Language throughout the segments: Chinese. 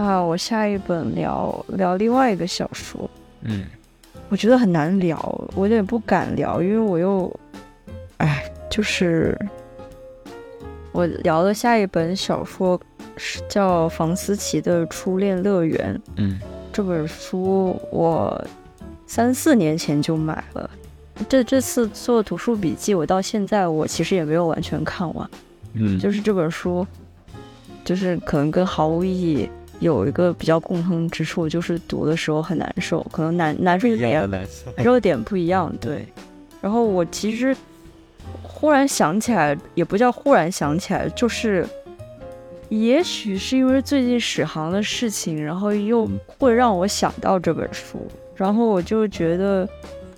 那我下一本聊聊另外一个小说，嗯，我觉得很难聊，我有点不敢聊，因为我又，哎，就是我聊的下一本小说是叫房思琪的《初恋乐园》。嗯，这本书我三四年前就买了，这这次做读书笔记，我到现在我其实也没有完全看完。嗯，就是这本书，就是可能跟毫无意义有一个比较共通之处，就是读的时候很难受，可能难难受点难受。难受点不一样，对。然后我其实忽然想起来，也不叫忽然想起来，就是也许是因为最近史航的事情，然后又会让我想到这本书，然后我就觉得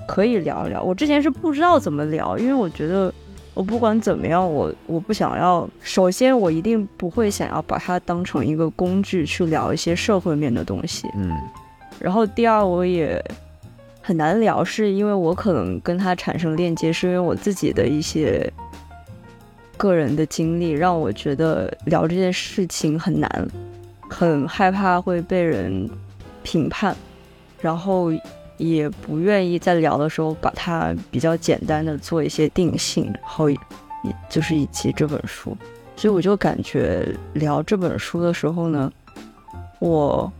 可以聊聊。我之前是不知道怎么聊，因为我觉得。我不管怎么样，我我不想要。首先，我一定不会想要把它当成一个工具去聊一些社会面的东西。嗯。然后，第二，我也很难聊，是因为我可能跟他产生链接，是因为我自己的一些个人的经历，让我觉得聊这件事情很难，很害怕会被人评判，然后。也不愿意在聊的时候把它比较简单的做一些定性，然后也就是以及这本书，所以我就感觉聊这本书的时候呢，我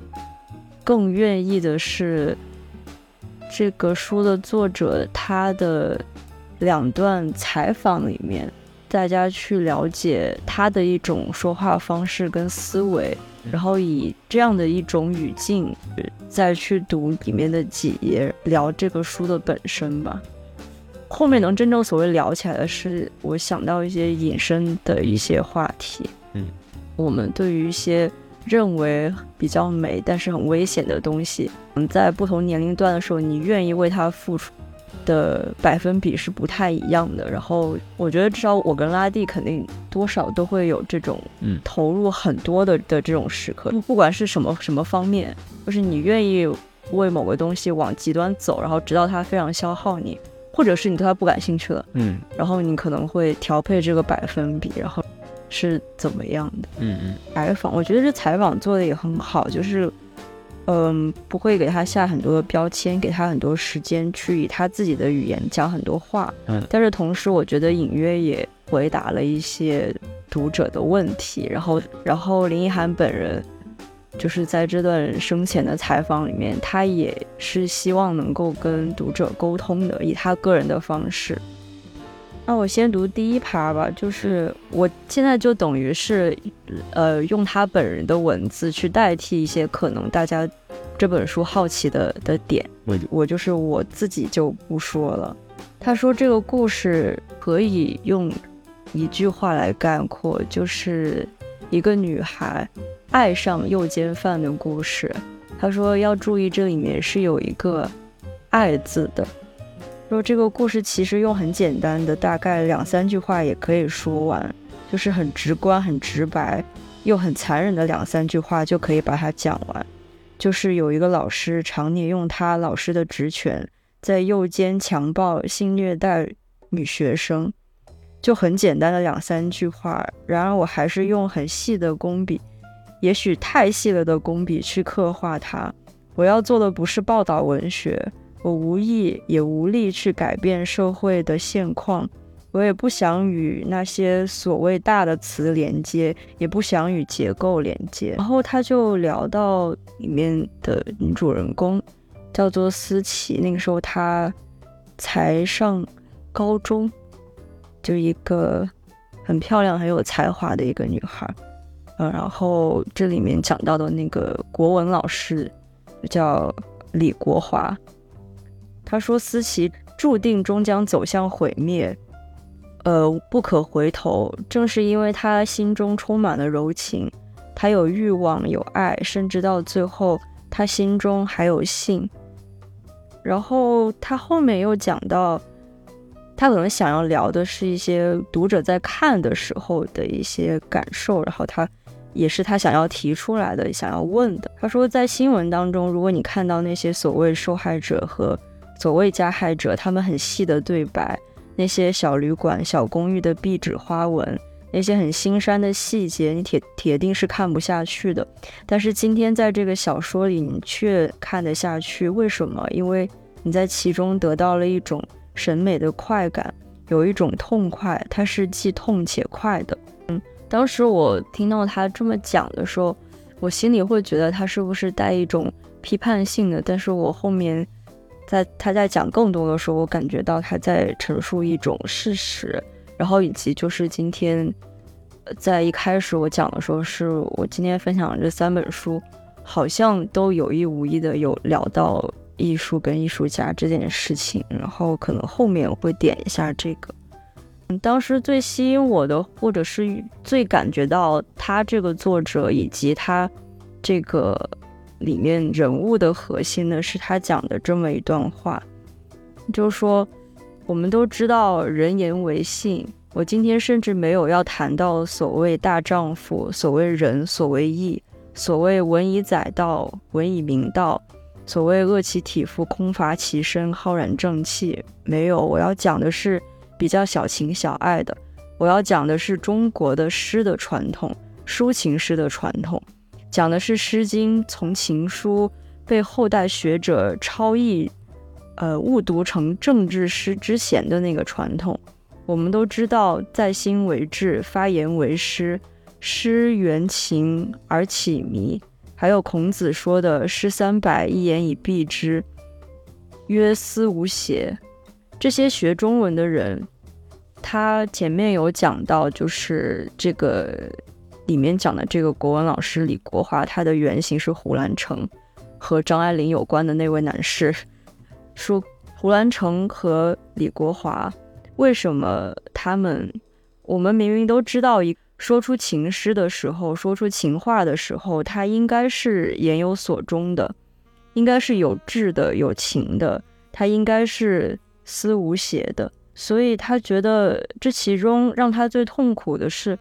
更愿意的是这个书的作者他的两段采访里面，大家去了解他的一种说话方式跟思维。然后以这样的一种语境，再去读里面的几页，聊这个书的本身吧。后面能真正所谓聊起来的是，我想到一些引申的一些话题。嗯，我们对于一些认为比较美但是很危险的东西，嗯，在不同年龄段的时候，你愿意为它付出。的百分比是不太一样的，然后我觉得至少我跟拉蒂肯定多少都会有这种嗯投入很多的的这种时刻，不不管是什么什么方面，就是你愿意为某个东西往极端走，然后直到它非常消耗你，或者是你对它不感兴趣了，嗯，然后你可能会调配这个百分比，然后是怎么样的？嗯嗯，采访，我觉得这采访做的也很好，就是。嗯，不会给他下很多的标签，给他很多时间去以他自己的语言讲很多话。嗯，但是同时，我觉得隐约也回答了一些读者的问题。然后，然后林奕涵本人就是在这段生前的采访里面，他也是希望能够跟读者沟通的，以他个人的方式。那我先读第一趴吧，就是我现在就等于是，呃，用他本人的文字去代替一些可能大家这本书好奇的的点。我我就是我自己就不说了。他说这个故事可以用一句话来概括，就是一个女孩爱上诱奸犯的故事。他说要注意这里面是有一个“爱”字的。说这个故事其实用很简单的，大概两三句话也可以说完，就是很直观、很直白又很残忍的两三句话就可以把它讲完。就是有一个老师常年用他老师的职权在诱奸、强暴、性虐待女学生，就很简单的两三句话。然而我还是用很细的工笔，也许太细了的工笔去刻画它。我要做的不是报道文学。我无意也无力去改变社会的现况，我也不想与那些所谓大的词连接，也不想与结构连接。然后他就聊到里面的女主人公，叫做思琪，那个时候她才上高中，就一个很漂亮、很有才华的一个女孩。嗯，然后这里面讲到的那个国文老师叫李国华。他说：“思琪注定终将走向毁灭，呃，不可回头。正是因为他心中充满了柔情，他有欲望，有爱，甚至到最后，他心中还有性。然后他后面又讲到，他可能想要聊的是一些读者在看的时候的一些感受，然后他也是他想要提出来的，想要问的。他说，在新闻当中，如果你看到那些所谓受害者和……所谓加害者，他们很细的对白，那些小旅馆、小公寓的壁纸花纹，那些很心酸的细节，你铁铁定是看不下去的。但是今天在这个小说里，你却看得下去，为什么？因为你在其中得到了一种审美的快感，有一种痛快，它是既痛且快的。嗯，当时我听到他这么讲的时候，我心里会觉得他是不是带一种批判性的？但是我后面在他在讲更多的时候，我感觉到他在陈述一种事实。然后以及就是今天，在一开始我讲的时候，是我今天分享的这三本书，好像都有意无意的有聊到艺术跟艺术家这件事情。然后可能后面会点一下这个。当时最吸引我的，或者是最感觉到他这个作者以及他这个里面人物的核心呢，是他讲的这么一段话，就说。我们都知道人言为信，我今天甚至没有要谈到所谓大丈夫、所谓仁、所谓义、所谓文以载道、文以明道、所谓恶其体肤、空乏其身、浩然正气。没有，我要讲的是比较小情小爱的，我要讲的是中国的诗的传统，抒情诗的传统，讲的是《诗经》从情书被后代学者抄译。呃，误读成政治诗之前的那个传统，我们都知道，在心为志，发言为诗，诗缘情而起迷。还有孔子说的“诗三百，一言以蔽之”，曰思无邪。这些学中文的人，他前面有讲到，就是这个里面讲的这个国文老师李国华，他的原型是胡兰成，和张爱玲有关的那位男士。说胡兰成和李国华，为什么他们？我们明明都知道，一说出情诗的时候，说出情话的时候，他应该是言有所钟的，应该是有志的、有情的，他应该是思无邪的。所以他觉得这其中让他最痛苦的是，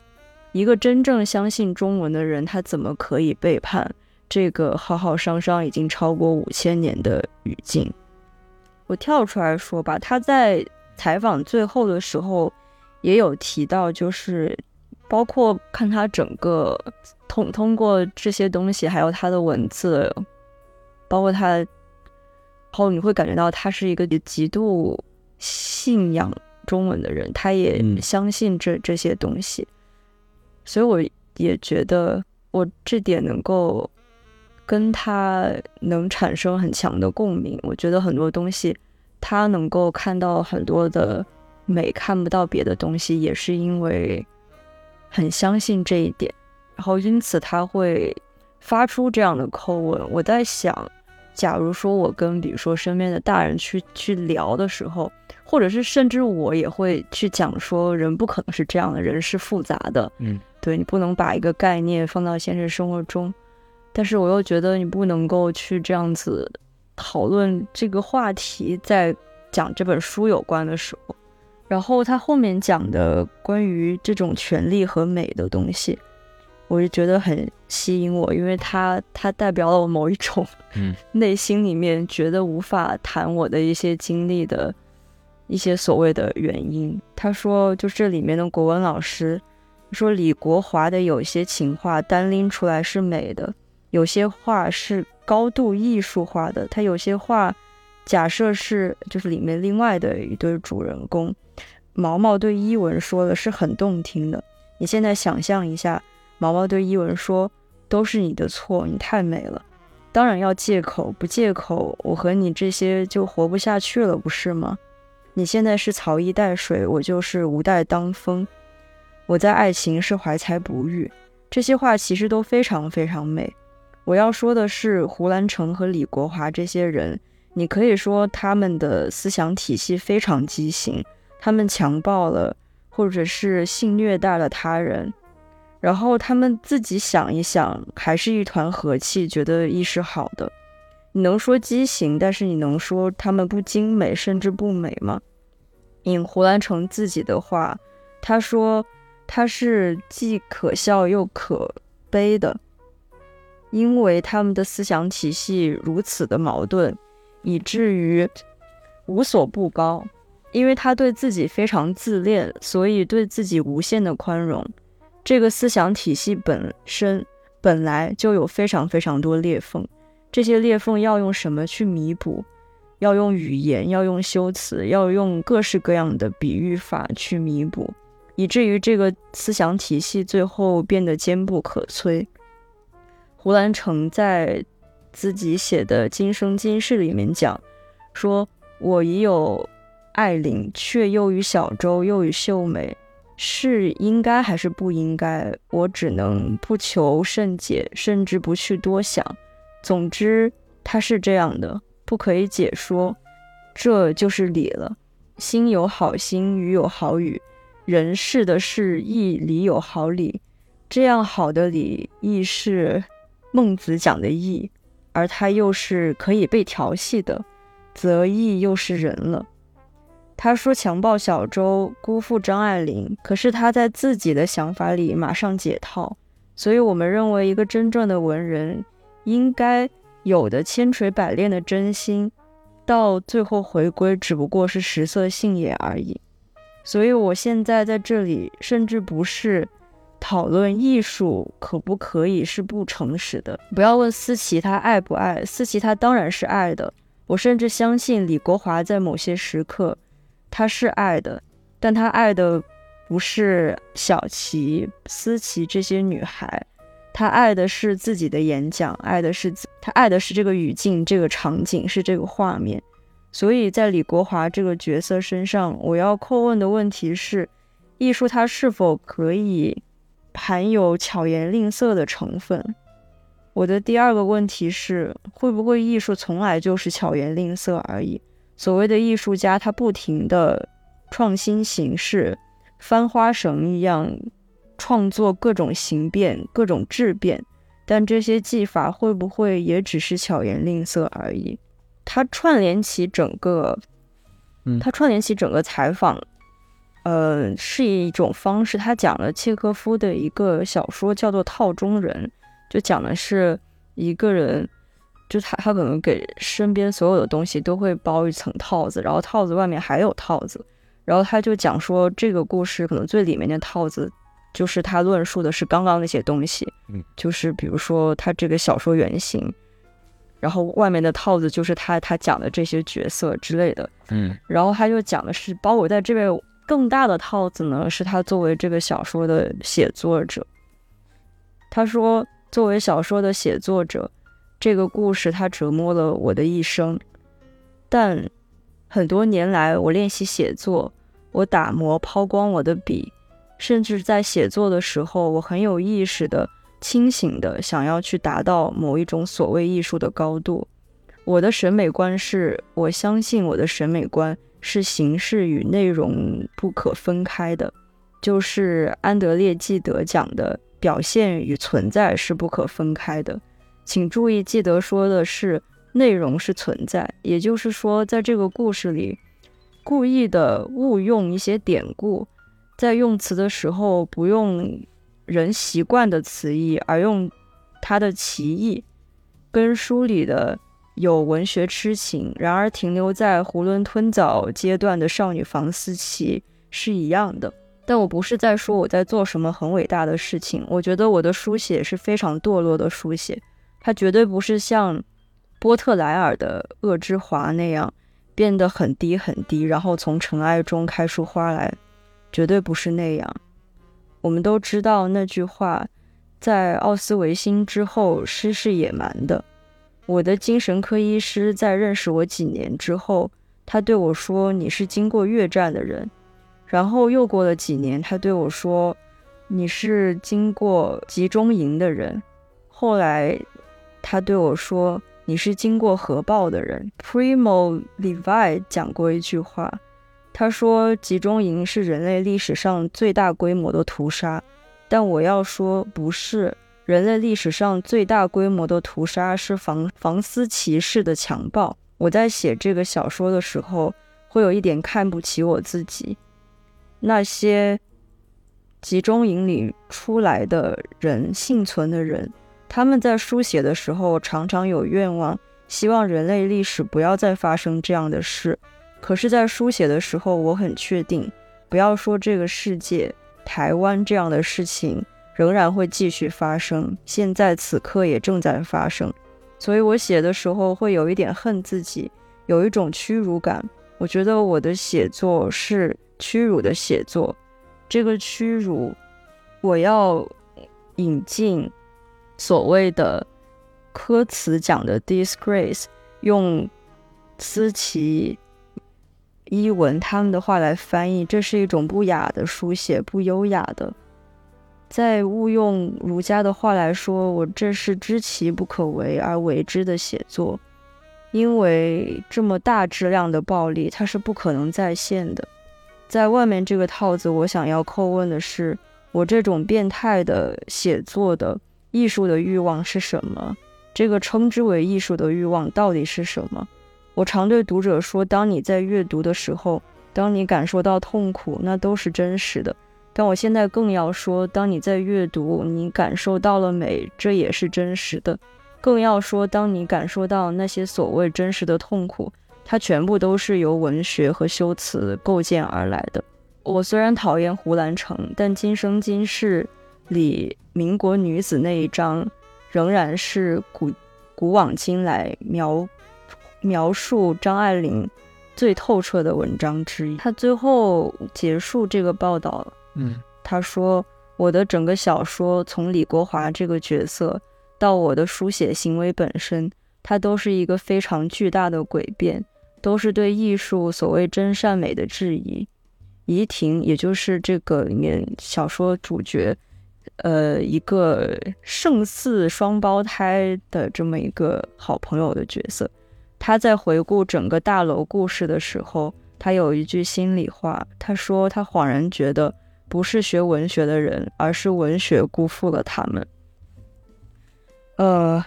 一个真正相信中文的人，他怎么可以背叛这个浩浩汤汤已经超过五千年的语境？我跳出来说吧，他在采访最后的时候也有提到，就是包括看他整个通通过这些东西，还有他的文字，包括他，然后你会感觉到他是一个极度信仰中文的人，他也相信这这些东西，所以我也觉得我这点能够。跟他能产生很强的共鸣，我觉得很多东西，他能够看到很多的美，看不到别的东西，也是因为很相信这一点，然后因此他会发出这样的口吻。我在想，假如说我跟比如说身边的大人去去聊的时候，或者是甚至我也会去讲说，人不可能是这样的，人是复杂的，嗯，对你不能把一个概念放到现实生活中。但是我又觉得你不能够去这样子讨论这个话题，在讲这本书有关的时候，然后他后面讲的关于这种权利和美的东西，我就觉得很吸引我，因为它它代表了我某一种嗯 内心里面觉得无法谈我的一些经历的一些所谓的原因。他说，就这里面的国文老师说李国华的有些情话单拎出来是美的。有些话是高度艺术化的，他有些话，假设是就是里面另外的一对主人公，毛毛对伊文说的是很动听的。你现在想象一下，毛毛对伊文说：“都是你的错，你太美了。”当然要借口，不借口，我和你这些就活不下去了，不是吗？你现在是曹衣带水，我就是吴带当风。我在爱情是怀才不遇，这些话其实都非常非常美。我要说的是，胡兰成和李国华这些人，你可以说他们的思想体系非常畸形，他们强暴了，或者是性虐待了他人，然后他们自己想一想，还是一团和气，觉得意识好的。你能说畸形，但是你能说他们不精美，甚至不美吗？引胡兰成自己的话，他说他是既可笑又可悲的。因为他们的思想体系如此的矛盾，以至于无所不高。因为他对自己非常自恋，所以对自己无限的宽容。这个思想体系本身本来就有非常非常多裂缝，这些裂缝要用什么去弥补？要用语言，要用修辞，要用各式各样的比喻法去弥补，以至于这个思想体系最后变得坚不可摧。胡兰成在自己写的《今生今世》里面讲说：“我已有爱邻，却又与小舟，又与秀美，是应该还是不应该？我只能不求甚解，甚至不去多想。总之，他是这样的。”不可以解说，这就是理了。心有好心，语有好语，人事的事义理有好理。这样好的理，义是孟子讲的义，而他又是可以被调戏的，则义又是人了。他说强暴小周，辜负张爱玲，可是他在自己的想法里马上解套。所以我们认为，一个真正的文人应该。有的千锤百炼的真心，到最后回归只不过是食色性也而已。所以，我现在在这里，甚至不是讨论艺术可不可以是不诚实的。不要问思琪他爱不爱，思琪他当然是爱的。我甚至相信李国华在某些时刻他是爱的，但他爱的不是小琪、思琪这些女孩。他爱的是自己的演讲，爱的是他爱的是这个语境、这个场景、是这个画面。所以在李国华这个角色身上，我要叩问的问题是：艺术它是否可以含有巧言令色的成分？我的第二个问题是：会不会艺术从来就是巧言令色而已？所谓的艺术家，他不停的创新形式，翻花绳一样。创作各种形变、各种质变，但这些技法会不会也只是巧言令色而已？他串联起整个，嗯，他串联起整个采访，呃，是一种方式。他讲了契诃夫的一个小说，叫做《套中人》，就讲的是一个人，就他他可能给身边所有的东西都会包一层套子，然后套子外面还有套子，然后他就讲说这个故事可能最里面的套子。就是他论述的是刚刚那些东西，嗯，就是比如说他这个小说原型，然后外面的套子就是他他讲的这些角色之类的，嗯，然后他就讲的是包裹在这边更大的套子呢，是他作为这个小说的写作者。他说，作为小说的写作者，这个故事它折磨了我的一生，但很多年来我练习写作，我打磨抛光我的笔。甚至在写作的时候，我很有意识的、清醒的想要去达到某一种所谓艺术的高度。我的审美观是，我相信我的审美观是形式与内容不可分开的，就是安德烈·纪德讲的表现与存在是不可分开的。请注意，纪德说的是内容是存在，也就是说，在这个故事里，故意的误用一些典故。在用词的时候，不用人习惯的词义，而用它的歧义，跟书里的有文学痴情，然而停留在囫囵吞枣阶段的少女房思琪是一样的。但我不是在说我在做什么很伟大的事情，我觉得我的书写是非常堕落的书写，它绝对不是像波特莱尔的《恶之华》那样变得很低很低，然后从尘埃中开出花来。绝对不是那样。我们都知道那句话，在奥斯维辛之后，诗是野蛮的。我的精神科医师在认识我几年之后，他对我说：“你是经过越战的人。”然后又过了几年，他对我说：“你是经过集中营的人。”后来他对我说：“你是经过核爆的人。”Primo Levi 讲过一句话。他说：“集中营是人类历史上最大规模的屠杀，但我要说，不是人类历史上最大规模的屠杀，是房房思琪式的强暴。我在写这个小说的时候，会有一点看不起我自己。那些集中营里出来的人，幸存的人，他们在书写的时候，常常有愿望，希望人类历史不要再发生这样的事。”可是，在书写的时候，我很确定，不要说这个世界，台湾这样的事情仍然会继续发生，现在此刻也正在发生，所以我写的时候会有一点恨自己，有一种屈辱感。我觉得我的写作是屈辱的写作，这个屈辱，我要引进所谓的科词讲的 disgrace，用思琪、伊文他们的话来翻译，这是一种不雅的书写，不优雅的。在误用儒家的话来说，我这是知其不可为而为之的写作。因为这么大质量的暴力，它是不可能再现的。在外面这个套子，我想要叩问的是：我这种变态的写作的艺术的欲望是什么？这个称之为艺术的欲望到底是什么？我常对读者说：当你在阅读的时候，当你感受到痛苦，那都是真实的。但我现在更要说：当你在阅读，你感受到了美，这也是真实的。更要说，当你感受到那些所谓真实的痛苦，它全部都是由文学和修辞构建而来的。我虽然讨厌胡兰成，但《今生今世》里民国女子那一章，仍然是古古往今来描描述张爱玲最透彻的文章之一。他最后结束这个报道，嗯，他说：“我的整个小说从李国华这个角色。”到我的书写行为本身，它都是一个非常巨大的诡辩，都是对艺术所谓真善美的质疑。怡婷，也就是这个里面小说主角，呃，一个胜似双胞胎的这么一个好朋友的角色，他在回顾整个大楼故事的时候，他有一句心里话，他说他恍然觉得，不是学文学的人，而是文学辜负了他们。呃，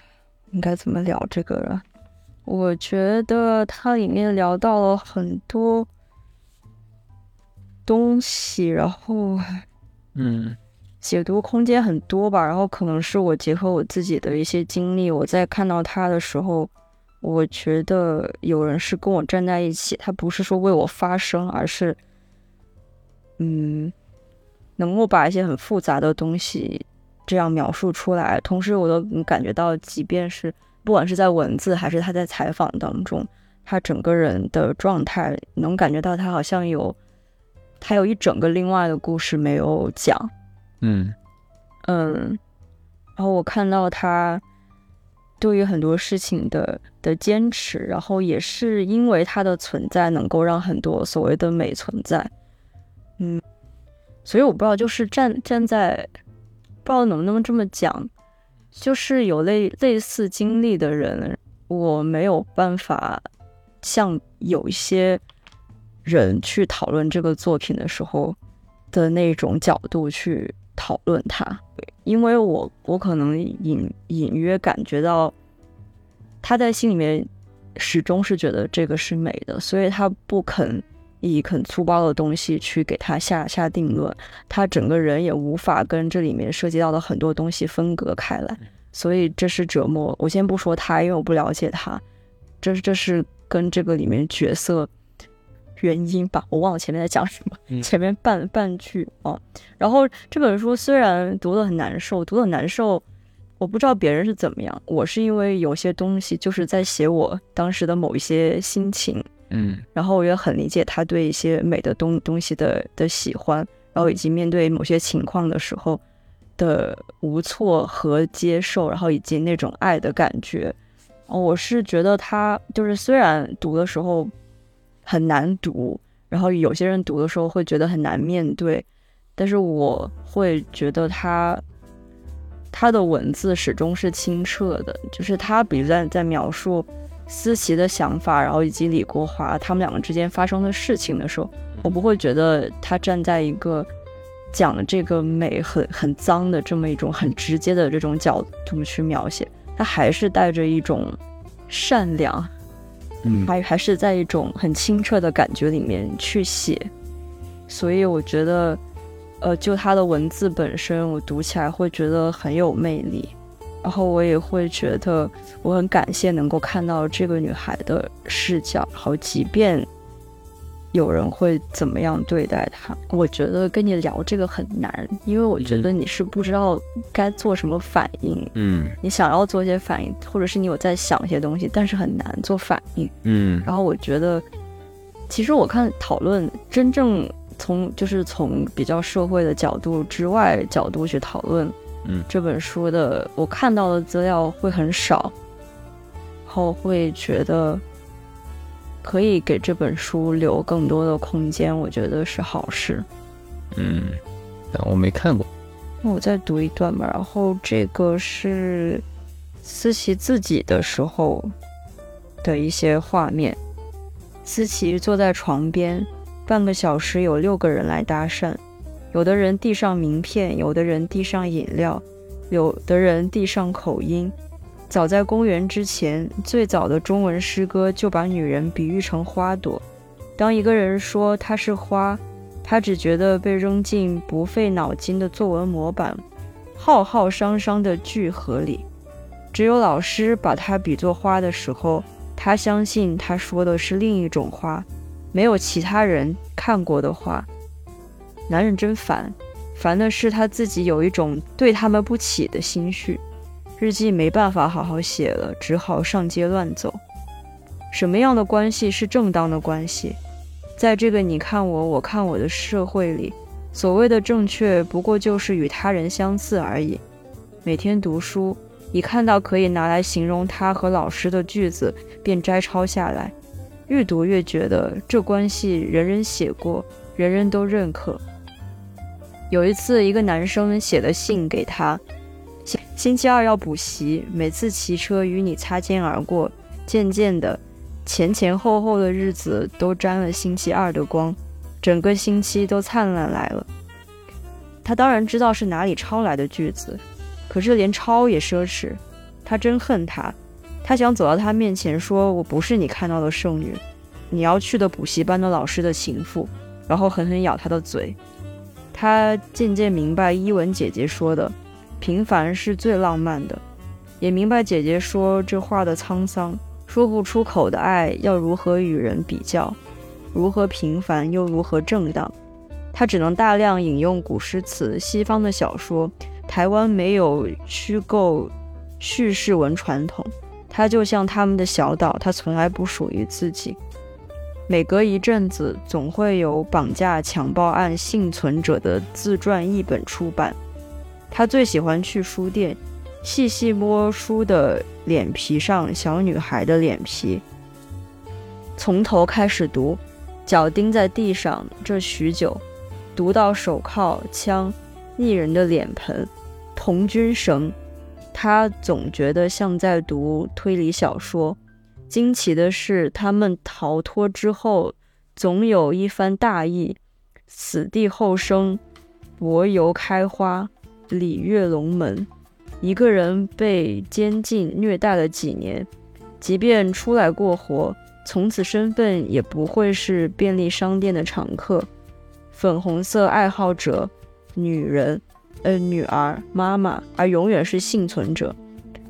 应该怎么聊这个了？我觉得它里面聊到了很多东西，然后，嗯，解读空间很多吧。然后可能是我结合我自己的一些经历，我在看到他的时候，我觉得有人是跟我站在一起，他不是说为我发声，而是，嗯，能够把一些很复杂的东西。这样描述出来，同时我都感觉到，即便是不管是在文字还是他在采访当中，他整个人的状态，能感觉到他好像有，他有一整个另外的故事没有讲。嗯嗯，然后我看到他对于很多事情的的坚持，然后也是因为它的存在，能够让很多所谓的美存在。嗯，所以我不知道，就是站站在。不知道能不能这么讲，就是有类类似经历的人，我没有办法像有一些人去讨论这个作品的时候的那种角度去讨论它，因为我我可能隐隐约感觉到他在心里面始终是觉得这个是美的，所以他不肯。以很粗暴的东西去给他下下定论，他整个人也无法跟这里面涉及到的很多东西分隔开来，所以这是折磨。我先不说他，因为我不了解他，这这是跟这个里面角色原因吧，我忘了前面在讲什么，前面半半句啊。然后这本书虽然读得很难受，读得难受，我不知道别人是怎么样，我是因为有些东西就是在写我当时的某一些心情。嗯，然后我也很理解他对一些美的东东西的的喜欢，然后以及面对某些情况的时候的无措和接受，然后以及那种爱的感觉。我是觉得他就是虽然读的时候很难读，然后有些人读的时候会觉得很难面对，但是我会觉得他他的文字始终是清澈的，就是他比如在在描述。思琪的想法，然后以及李国华他们两个之间发生的事情的时候，我不会觉得他站在一个讲这个美很很脏的这么一种很直接的这种角度去描写，他还是带着一种善良，还还是在一种很清澈的感觉里面去写，所以我觉得，呃，就他的文字本身，我读起来会觉得很有魅力。然后我也会觉得我很感谢能够看到这个女孩的视角，然后即便有人会怎么样对待他。我觉得跟你聊这个很难，因为我觉得你是不知道该做什么反应。嗯你想要做一些反应，或者是你有在想一些东西，但是很难做反应。嗯然后我觉得，其实我看讨论真正从就是从比较社会的角度之外角度去讨论，嗯这本书的我看到的资料会很少，然后会觉得可以给这本书留更多的空间，我觉得是好事。嗯，但我没看过。那我再读一段吧，然后这个是思琪自己的时候的一些画面。思琪坐在床边，半个小时有六个人来搭讪，有的人递上名片，有的人递上饮料，有的人递上口音。早在公元之前，最早的中文诗歌就把女人比喻成花朵。当一个人说她是花，他只觉得被扔进不费脑筋的作文模板，浩浩汤汤的聚合里。只有老师把它比作花的时候，他相信他说的是另一种花，没有其他人看过的花。男人真烦，烦的是他自己有一种对他们不起的心绪。日记没办法好好写了，只好上街乱走。什么样的关系是正当的关系？在这个你看我，我看我的社会里，所谓的正确不过就是与他人相似而已。每天读书，一看到可以拿来形容他和老师的句子，便摘抄下来，越读越觉得这关系人人写过，人人都认可。有一次，一个男生写了信给他，星期二要补习，每次骑车与你擦肩而过，渐渐的。前前后后的日子都沾了星期二的光，整个星期都灿烂来了。他当然知道是哪里抄来的句子，可是连抄也奢侈。他真恨他，他想走到他面前说：“我不是你看到的圣女，你要去的补习班的老师的情妇。”然后狠狠咬他的嘴。他渐渐明白伊文姐姐说的“平凡是最浪漫的”，也明白姐姐说这话的沧桑。说不出口的爱要如何与人比较？如何平凡又如何正当？他只能大量引用古诗词、西方的小说。台湾没有虚构叙事文传统，它就像他们的小岛，它从来不属于自己。每隔一阵子，总会有绑架、强暴案幸存者的自传译本出版。他最喜欢去书店。细细摸书的脸皮上小女孩的脸皮，从头开始读，脚钉在地上这许久，读到手铐、枪、腻人的脸盆、童军绳，他总觉得像在读推理小说。惊奇的是，他们逃脱之后，总有一番大意。死地后生，柏油开花，礼跃龙门。一个人被监禁虐待了几年，即便出来过活，从此身份也不会是便利商店的常客。粉红色爱好者、女人、呃女儿、妈妈，而永远是幸存者。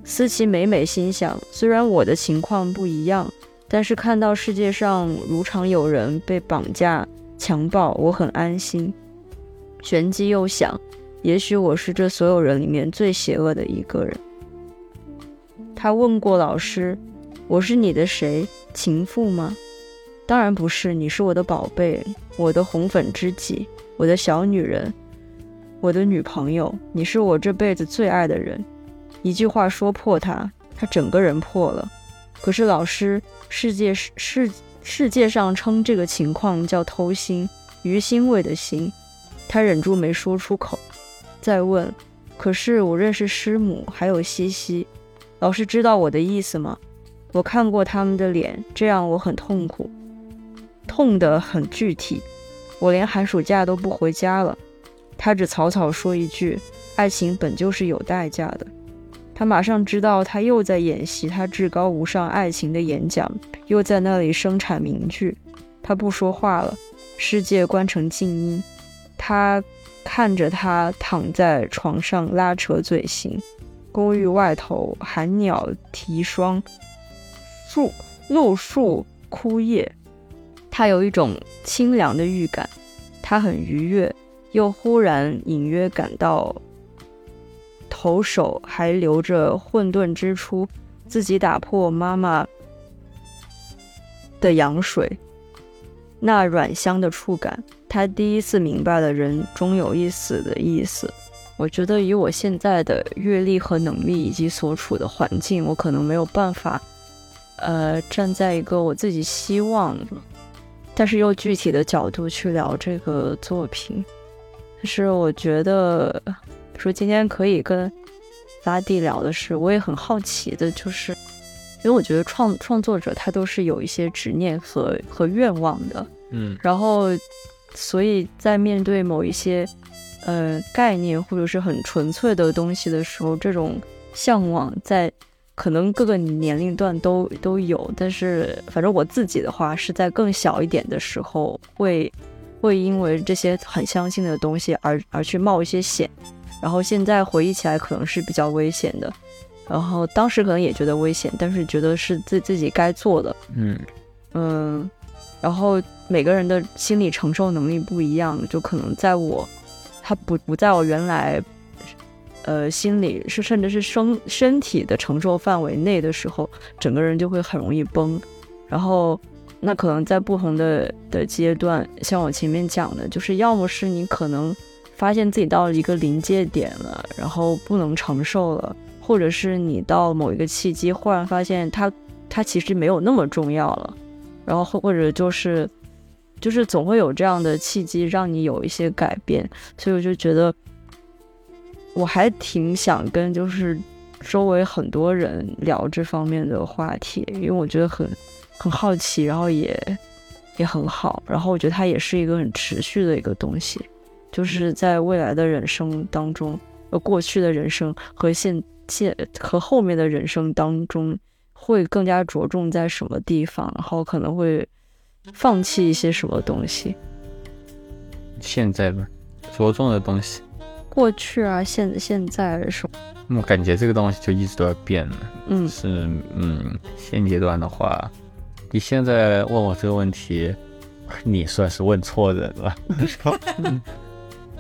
思琪每每心想，虽然我的情况不一样，但是看到世界上如常有人被绑架、强暴，我很安心。旋即又想。也许我是这所有人里面最邪恶的一个人。他问过老师：“我是你的谁？情妇吗？”“当然不是，你是我的宝贝，我的红粉知己，我的小女人，我的女朋友。你是我这辈子最爱的人。”一句话说破他，他整个人破了。可是老师，世界世世界上称这个情况叫偷心，鱼腥味的腥。他忍住没说出口。再问，可是我认识师母，还有西西，老师知道我的意思吗？我看过他们的脸，这样我很痛苦，痛得很具体。我连寒暑假都不回家了。他只草草说一句：“爱情本就是有代价的。”他马上知道，他又在演习他至高无上爱情的演讲，又在那里生产名句。他不说话了，世界关成静音。他。看着他躺在床上拉扯嘴型，公寓外头寒鸟啼霜，树露树枯叶，他有一种清凉的预感，他很愉悦，又忽然隐约感到头手还留着混沌之初自己打破妈妈的羊水，那软香的触感。他第一次明白了“人终有一死”的意思。我觉得以我现在的阅历和能力以及所处的环境，我可能没有办法，呃，站在一个我自己希望，但是又具体的角度去聊这个作品。但是我觉得说今天可以跟拉蒂聊的是，我也很好奇的，就是因为我觉得创创作者他都是有一些执念和和愿望的，嗯然后所以在面对某一些呃概念或者是很纯粹的东西的时候，这种向往在可能各个年龄段都都有，但是反正我自己的话是在更小一点的时候会会因为这些很相信的东西而而去冒一些险，然后现在回忆起来可能是比较危险的，然后当时可能也觉得危险，但是觉得是自自己该做的，嗯嗯，然后每个人的心理承受能力不一样，就可能在我，他不不在我原来，呃，心理是甚至是身身体的承受范围内的时候，整个人就会很容易崩。然后，那可能在不同的的阶段，像我前面讲的，就是要么是你可能发现自己到了一个临界点了，然后不能承受了，或者是你到某一个契机，忽然发现它它其实没有那么重要了。然后或或者就是就是总会有这样的契机让你有一些改变，所以我就觉得我还挺想跟就是周围很多人聊这方面的话题，因为我觉得很很好奇，然后也也很好，然后我觉得它也是一个很持续的一个东西，就是在未来的人生当中，呃，过去的人生和现现和后面的人生当中。会更加着重在什么地方，然后可能会放弃一些什么东西。现在吧，着重的东西，过去啊，现现在什么？我感觉这个东西就一直都在变呢。嗯是嗯，现阶段的话，你现在问我这个问题，你算是问错人了。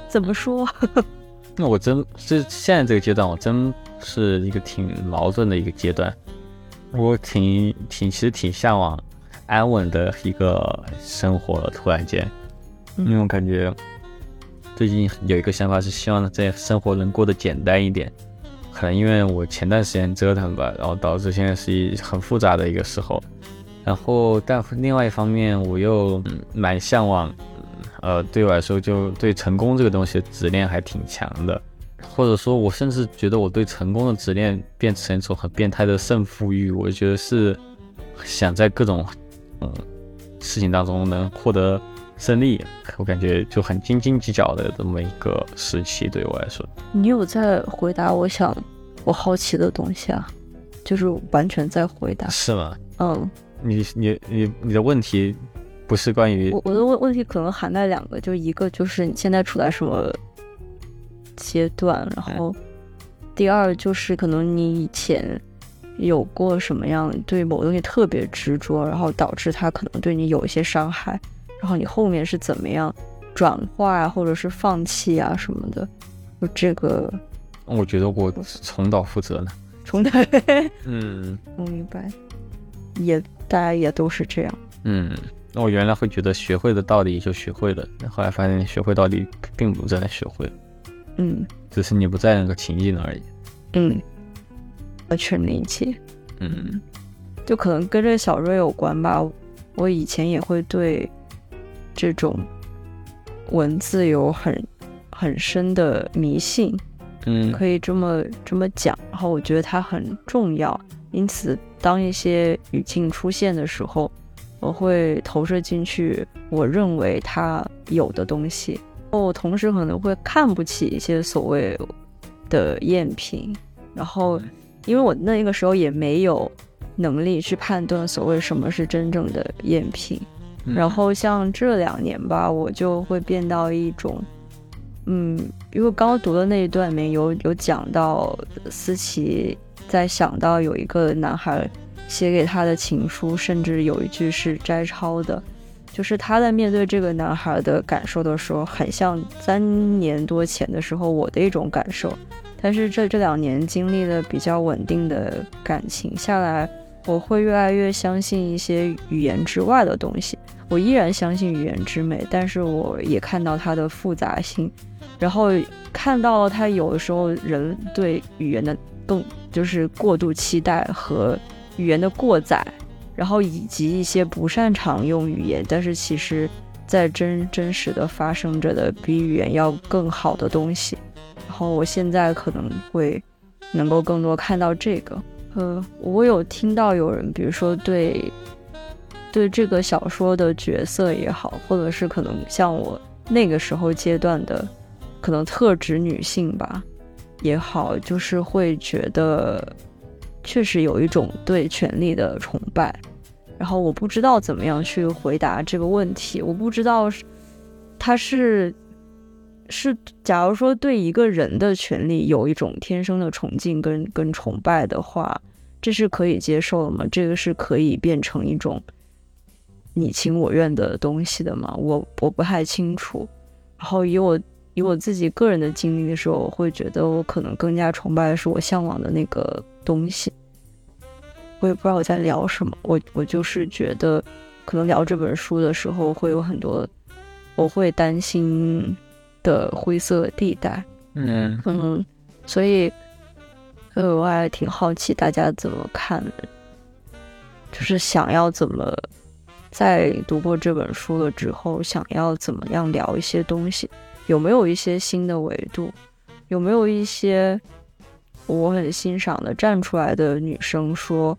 怎么说？那我真这现在这个阶段，我真是一个挺矛盾的一个阶段。我挺挺其实挺向往安稳的一个生活了，突然间，嗯因为我感觉最近有一个想法是希望在生活能过得简单一点。可能因为我前段时间折腾吧，然后导致现在是一很复杂的一个时候。然后，但另外一方面，我又嗯蛮向往，呃，对我来说，就对成功这个东西执念还挺强的。或者说，我甚至觉得我对成功的执念变成一种很变态的胜负欲。我觉得是想在各种嗯事情当中能获得胜利，我感觉就很斤斤计较的这么一个时期，对我来说。你有在回答我想我好奇的东西啊？就是完全在回答。是吗？嗯，你你你你的问题不是关于我我的问问题可能涵盖两个，就一个就是你现在处在什么阶段，然后第二就是可能你以前有过什么样对某东西特别执着，然后导致他可能对你有一些伤害，然后你后面是怎么样转化啊，或者是放弃啊什么的，就这个我觉得我重蹈覆辙呢。重来，嗯。我明白，也大家也都是这样，嗯，那我原来会觉得学会的道理就学会了，后来发现学会道理并不在学会，嗯。只是你不在那个情境而已。嗯，完全理解。嗯就可能跟这小瑞有关吧。我以前也会对这种文字有很很深的迷信，嗯可以这么这么讲。然后我觉得它很重要，因此当一些语境出现的时候，我会投射进去我认为它有的东西。我同时可能会看不起一些所谓的赝品，然后因为我那个时候也没有能力去判断所谓什么是真正的赝品。嗯然后像这两年吧，我就会变到一种，嗯，因为刚刚读的那一段里面有有讲到思琪在想到有一个男孩写给他的情书，甚至有一句是摘抄的，就是他在面对这个男孩的感受的时候，很像三年多前的时候我的一种感受。但是这这两年经历了比较稳定的感情下来，我会越来越相信一些语言之外的东西。我依然相信语言之美，但是我也看到它的复杂性，然后看到了它有的时候人对语言的更就是过度期待和语言的过载。然后以及一些不擅长用语言，但是其实，在真真实的发生着的比语言要更好的东西。我现在可能会能够更多看到这个。呃，我有听到有人，比如说对对这个小说的角色也好，或者是可能像我那个时候阶段的可能特指女性吧也好，就是会觉得。确实有一种对权力的崇拜，然后我不知道怎么样去回答这个问题。我不知道是他是是，假如说对一个人的权利有一种天生的崇敬跟跟崇拜的话，这是可以接受的吗？这个是可以变成一种你情我愿的东西的吗？我我不太清楚。然后以我以我自己个人的经历的时候，我会觉得我可能更加崇拜的是我向往的那个。东西，我也不知道我在聊什么。我我就是觉得，可能聊这本书的时候会有很多我会担心的灰色地带。嗯嗯，所以，呃，我还挺好奇大家怎么看的，就是想要怎么在读过这本书了之后，想要怎么样聊一些东西，有没有一些新的维度，有没有一些。我很欣赏的站出来的女生说：“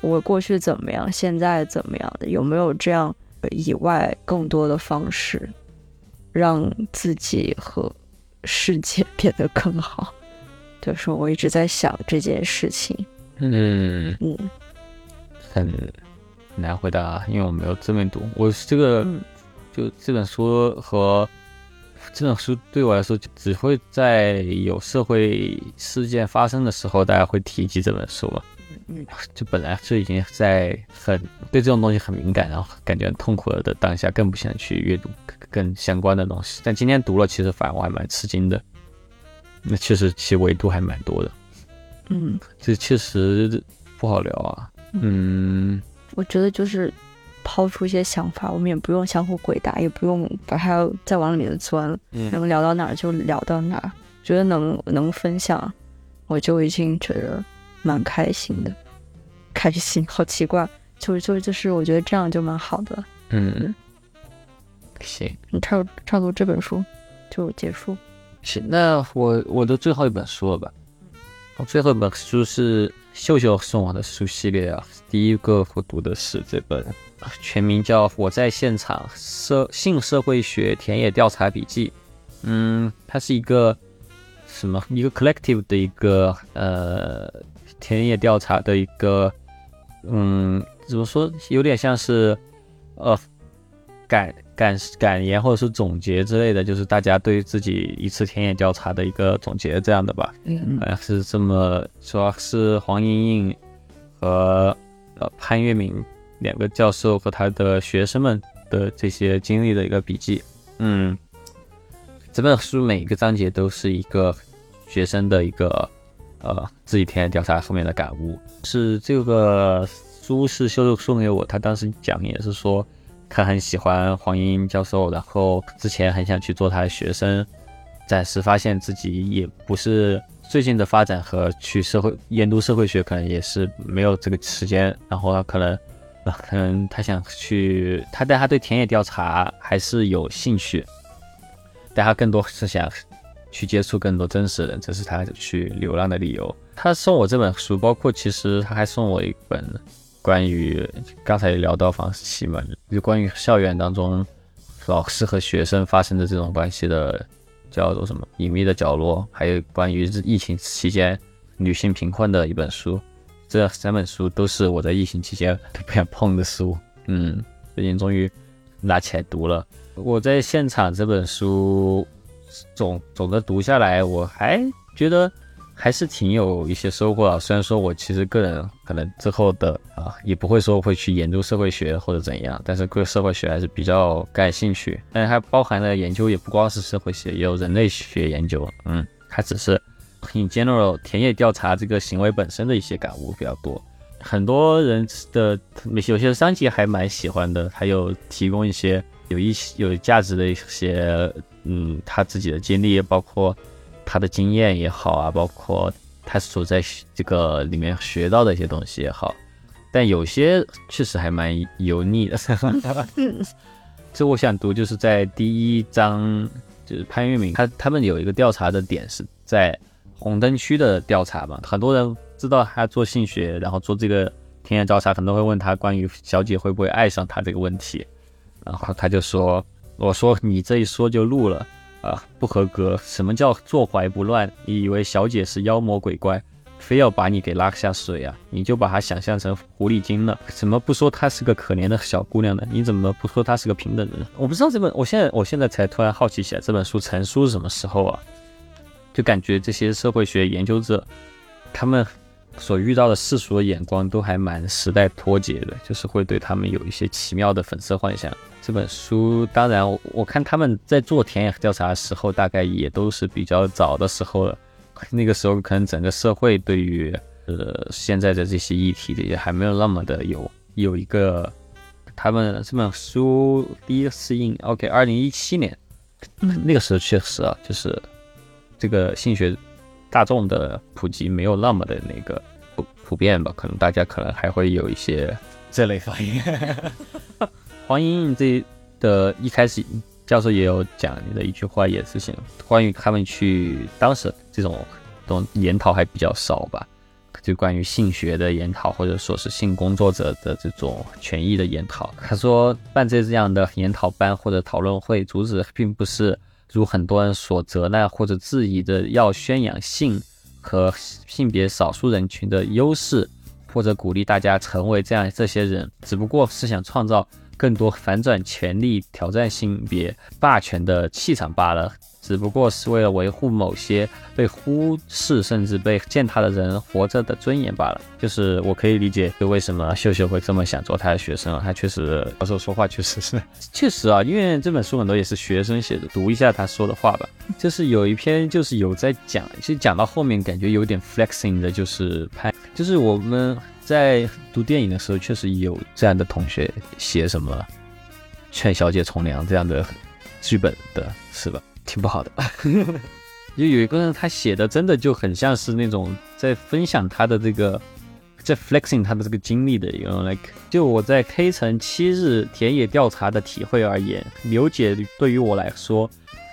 我过去怎么样，现在怎么样的？有没有这样以外更多的方式，让自己和世界变得更好？” 就是我一直在想这件事情。嗯嗯，很难回答，因为我没有正面读。我这个就这本书和。这本书对我来说，只会在有社会事件发生的时候，大家会提及这本书嘛。嗯，就本来就已经在很对这种东西很敏感，然后感觉很痛苦了的当下，更不想去阅读更相关的东西。但今天读了，其实反而我还蛮吃惊的。那确实，其维度还蛮多的。嗯，这确实不好聊啊。嗯，我觉得就是。抛出一些想法，我们也不用相互回答，也不用把它再往里面钻，能聊到哪儿就聊到哪儿。觉得能能分享，我就已经觉得蛮开心的。开心，好奇怪，就就就是我觉得这样就蛮好的。嗯，行，你差差不多这本书就结束。行，那我我的最后一本书了吧？我最后一本书是秀秀送我的书系列啊，第一个我读的是这本。全名叫《我在现场社性社会学田野调查笔记》。嗯，它是一个什么？一个 collective 的一个呃田野调查的一个嗯，怎么说？有点像是呃感感感言或者是总结之类的，就是大家对自己一次田野调查的一个总结这样的吧。嗯，好像是这么说，是黄莹莹和呃潘粤明。两个教授和他的学生们的这些经历的一个笔记，嗯，这本书每一个章节都是一个学生的一个呃自己田野调查后面的感悟。是这个书是秀送给我，他当时讲也是说他很喜欢黄英教授，然后之前很想去做他的学生，暂时发现自己也不是最近的发展和去社会研读社会学可能也是没有这个时间，然后他可能。可能他想去，他但他对田野调查还是有兴趣，但他更多是想去接触更多真实人，这是他去流浪的理由。他送我这本书，包括其实他还送我一本关于刚才聊到房思琪嘛，就关于校园当中老师和学生发生的这种关系的叫做什么隐秘的角落，还有关于疫情期间女性贫困的一本书。这三本书都是我在疫情期间都不想碰的书，嗯，最近终于拿起来读了。我在现场这本书总总的读下来，我还觉得还是挺有一些收获啊。虽然说我其实个人可能之后的啊，也不会说会去研究社会学或者怎样，但是对社会学还是比较感兴趣。但是它包含的研究也不光是社会学，也有人类学研究。嗯，它只是 in general 田野调查这个行为本身的一些感悟比较多。很多人的有些商机还蛮喜欢的，还有提供一些有意有价值的一些嗯他自己的经历，包括。他的经验也好啊，包括他所在这个里面学到的一些东西也好，但有些确实还蛮油腻的。这我想读，就是在第一章，就是潘粤明他他们有一个调查的点是在红灯区的调查嘛，很多人知道他做性学，然后做这个田野调查，很多会问他关于小姐会不会爱上他这个问题，然后他就说：“我说你这一说就怒了。”啊，不合格！什么叫坐怀不乱？你以为小姐是妖魔鬼怪，非要把你给拉下水啊？你就把她想象成狐狸精了？怎么不说她是个可怜的小姑娘呢？你怎么不说她是个平等人？我不知道这本，我现在我现在才突然好奇起来，这本书成书是什么时候啊？就感觉这些社会学研究者，他们所遇到的世俗的眼光都还蛮时代脱节的，就是会对他们有一些奇妙的粉色幻想。这本书，当然，我看他们在做田野调查的时候，大概也都是比较早的时候了。那个时候，可能整个社会对于呃现在的这些议题也还没有那么的有有一个。他们这本书第一次印，OK，二零一七年，那个时候确实啊，就是这个性学大众的普及没有那么的那个普普遍吧，可能大家可能还会有一些这类反应。黄莹莹这的一开始，教授也有讲你的一句话，也是想关于他们去当时这种这种研讨还比较少吧，就关于性学的研讨，或者说是性工作者的这种权益的研讨。他说办这这样的研讨班或者讨论会，主旨并不是如很多人所责难或者质疑的要宣扬性和性别少数人群的优势，或者鼓励大家成为这样这些人，只不过是想创造。更多反转权力、挑战性别霸权的气场罢了，只不过是为了维护某些被忽视甚至被践踏的人活着的尊严罢了。就是我可以理解，就为什么秀秀会这么想做他的学生。他确实有时候说话确实是，确实啊，因为这本书很多也是学生写的，读一下他说的话吧。就是有一篇就是有在讲，其实讲到后面感觉有点 flexing 的，就是拍，就是我们。在读电影的时候，确实有这样的同学写什么“劝小姐从良”这样的剧本的，是吧？挺不好的。就有一个人，他写的真的就很像是那种在分享他的这个，在 flexing 他的这个经历的一个 like。就我在黑城七日田野调查的体会而言，刘姐对于我来说，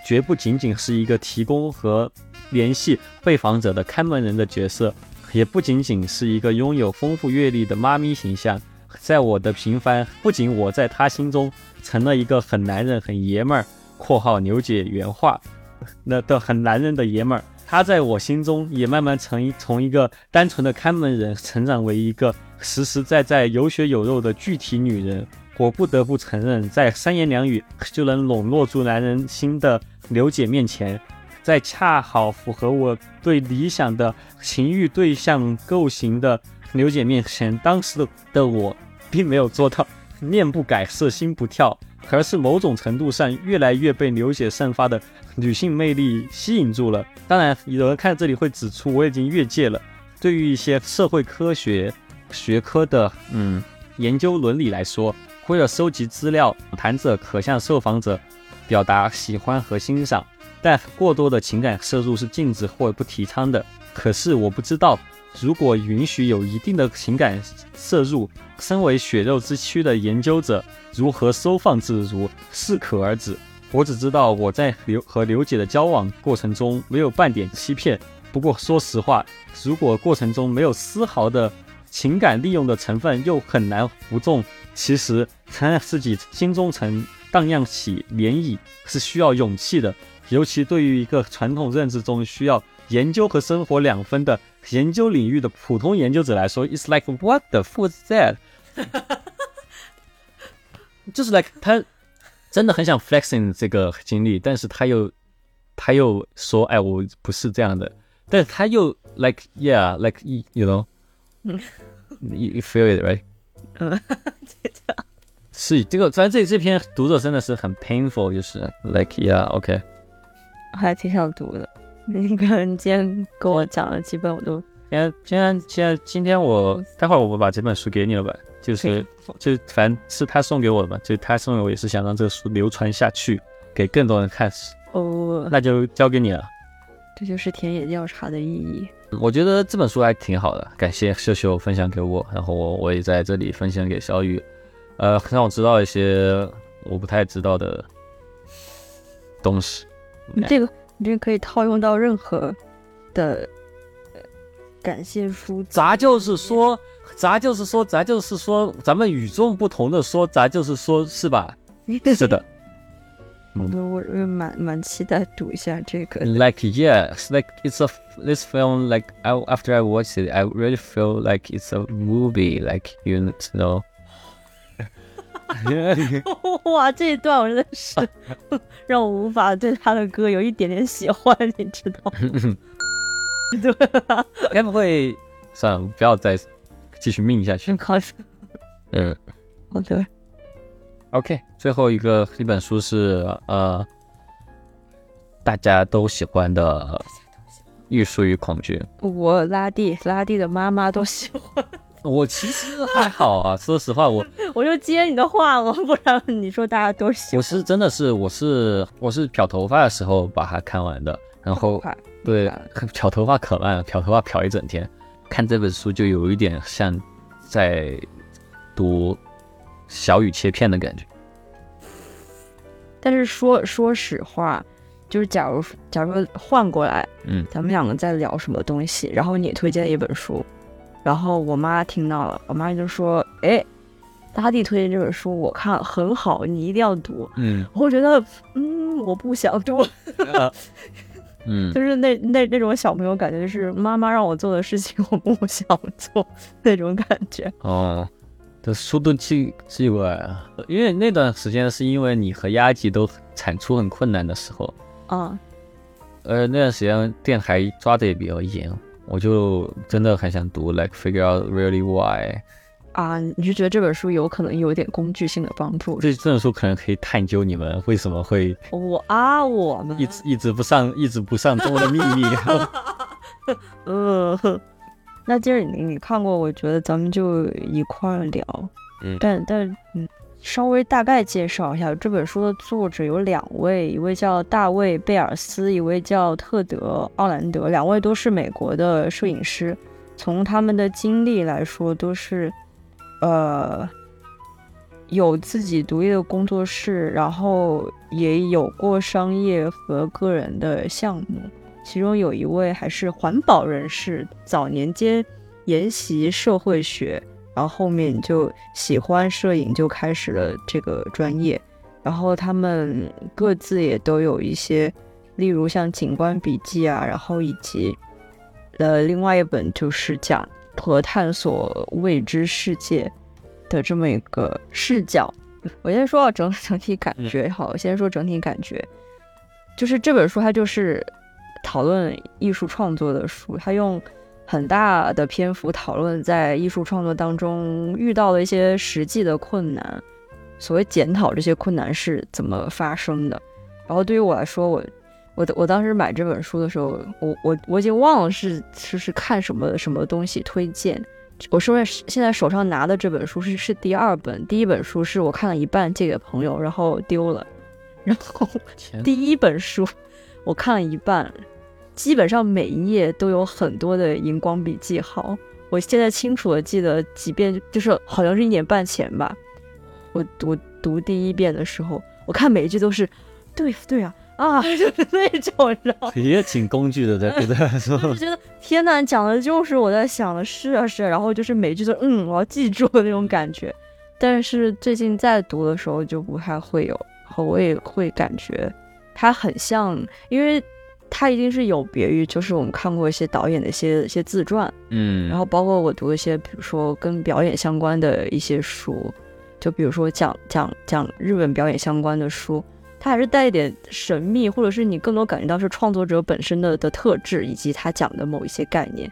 绝不仅仅是一个提供和联系被访者的看门人的角色。也不仅仅是一个拥有丰富阅历的妈咪形象，在我的平凡，不仅我在他心中成了一个很男人、很爷们儿（括号牛姐原话） 那的很男人的爷们儿，他在我心中也慢慢从一从一个单纯的看门人，成长为一个实实在在有血有肉的具体女人。我不得不承认，在三言两语就能笼络住男人心的刘姐面前。在恰好符合我对理想的情欲对象构型的刘姐面前，当时的的我并没有做到面不改色心不跳，而是某种程度上越来越被刘姐散发的女性魅力吸引住了。当然，有人看这里会指出我已经越界了。对于一些社会科学学科的嗯研究伦理来说，为了收集资料，谈者可向受访者表达喜欢和欣赏。但过多的情感摄入是禁止或不提倡的。可是我不知道，如果允许有一定的情感摄入，身为血肉之躯的研究者如何收放自如，适可而止。我只知道我在刘和刘姐的交往过程中没有半点欺骗。不过说实话，如果过程中没有丝毫的情感利用的成分，又很难服众。其实承认自己心中曾荡漾起涟漪，是需要勇气的。尤其对于一个传统认知中需要研究和生活两分的研究领域的普通研究者来说，It's like what the fuck is that？就是 like 他真的很想 flexing 这个经历，但是他又他又说，哎，我不是这样的，但是他又 like yeah, like you know, you, you feel it right？嗯，是这个，反正这这篇读者真的是很 painful，就是 like yeah OK。我还挺想读的。你可能今天跟我讲了几本，我都今天今天今天我待会儿我把这本书给你了吧，就是 就反正是他送给我的嘛，就他送给我也是想让这个书流传下去，给更多人看，哦，那就交给你了。这就是田野调查的意义。我觉得这本书还挺好的，感谢秀秀分享给我，然后我我也在这里分享给小雨，呃，让我知道一些我不太知道的东西。你这个你这可以套用到任何的呃感谢书。咱就是说，咱就是说，咱就是说，咱们与众不同的说，咱就是说，是吧？是的。我我我蛮蛮期待读一下这个。Like yeah, like it's a this film. Like I, after I watched it, I really feel like it's a movie. Like you know. 哇，这一段我真的是 让我无法对他的歌有一点点喜欢，你知道吗？对吧？该不会算了，不要再继续命下去。靠，嗯好的，，OK，最后一个一本书是呃大家都喜欢的《艺术与恐惧》。我拉蒂拉蒂的妈妈都喜欢，我其实还好啊，说实话，我我就接你的话了，不然你说大家都喜我是真的是我是我是漂头发的时候把它看完的，然后，对，漂头发可慢了，漂头发漂一整天，看这本书就有一点像在读小雨切片的感觉。但是说说实话，就是假如假如换过来，嗯咱们两个在聊什么东西，然后你推荐一本书，然后我妈听到了，我妈就说：“哎，大地推荐这本书，我看了很好，你一定要读。嗯”我觉得，嗯，我不想读，嗯。就是那那那种小朋友感觉，就是妈妈让我做的事情，我不想做那种感觉。哦，这速度寄寄过来啊，因为那段时间是因为你和鸭吉都产出很困难的时候，啊、呃，那段时间电台抓的也比较严，我就真的很想读，like figure out really why。啊，你就觉得这本书有可能有点工具性的帮助？这这本书可能可以探究你们为什么会我啊，我们一直一直不上一直不上桌的秘密。呃，那既然你你看过，我觉得咱们就一块儿聊。嗯但但嗯，稍微大概介绍一下这本书的作者有两位，一位叫大卫·贝尔斯，一位叫特德·奥兰德，两位都是美国的摄影师。从他们的经历来说，都是呃有自己独立的工作室，然后也有过商业和个人的项目。其中有一位还是环保人士，早年间研习社会学，然后后面就喜欢摄影，就开始了这个专业。然后他们各自也都有一些，例如像《景观笔记》啊，然后以及呃另外一本就是讲和探索未知世界的这么一个视角。我先说到整整体感觉，好，我先说整体感觉，就是这本书它就是讨论艺术创作的书，它用很大的篇幅讨论在艺术创作当中遇到的一些实际的困难，所谓检讨这些困难是怎么发生的。然后对于我来说，我我我当时买这本书的时候，我我我已经忘了是是是看什么什么东西推荐。我说的是现在手上拿的这本书是是第二本，第一本书是我看了一半借给朋友，然后丢了，然后，第一本书我看了一半，基本上每一页都有很多的荧光笔记号。我现在清楚的记得，几遍就是好像是一年半前吧，我我读第一遍的时候，我看每一句都是，对呀对呀啊，就是那种，你知道吗？也挺工具的，对不对？就觉得天呐，讲的就是我在想的，是啊是啊，然后就是每句都嗯，我要记住的那种感觉。但是最近在读的时候就不太会有，然后我也会感觉它很像，因为它一定是有别于就是我们看过一些导演的一些一些自传，嗯，然后包括我读一些比如说跟表演相关的一些书，就比如说讲讲讲日本表演相关的书，它还是带一点神秘，或者是你更多感觉到是创作者本身的的特质，以及他讲的某一些概念。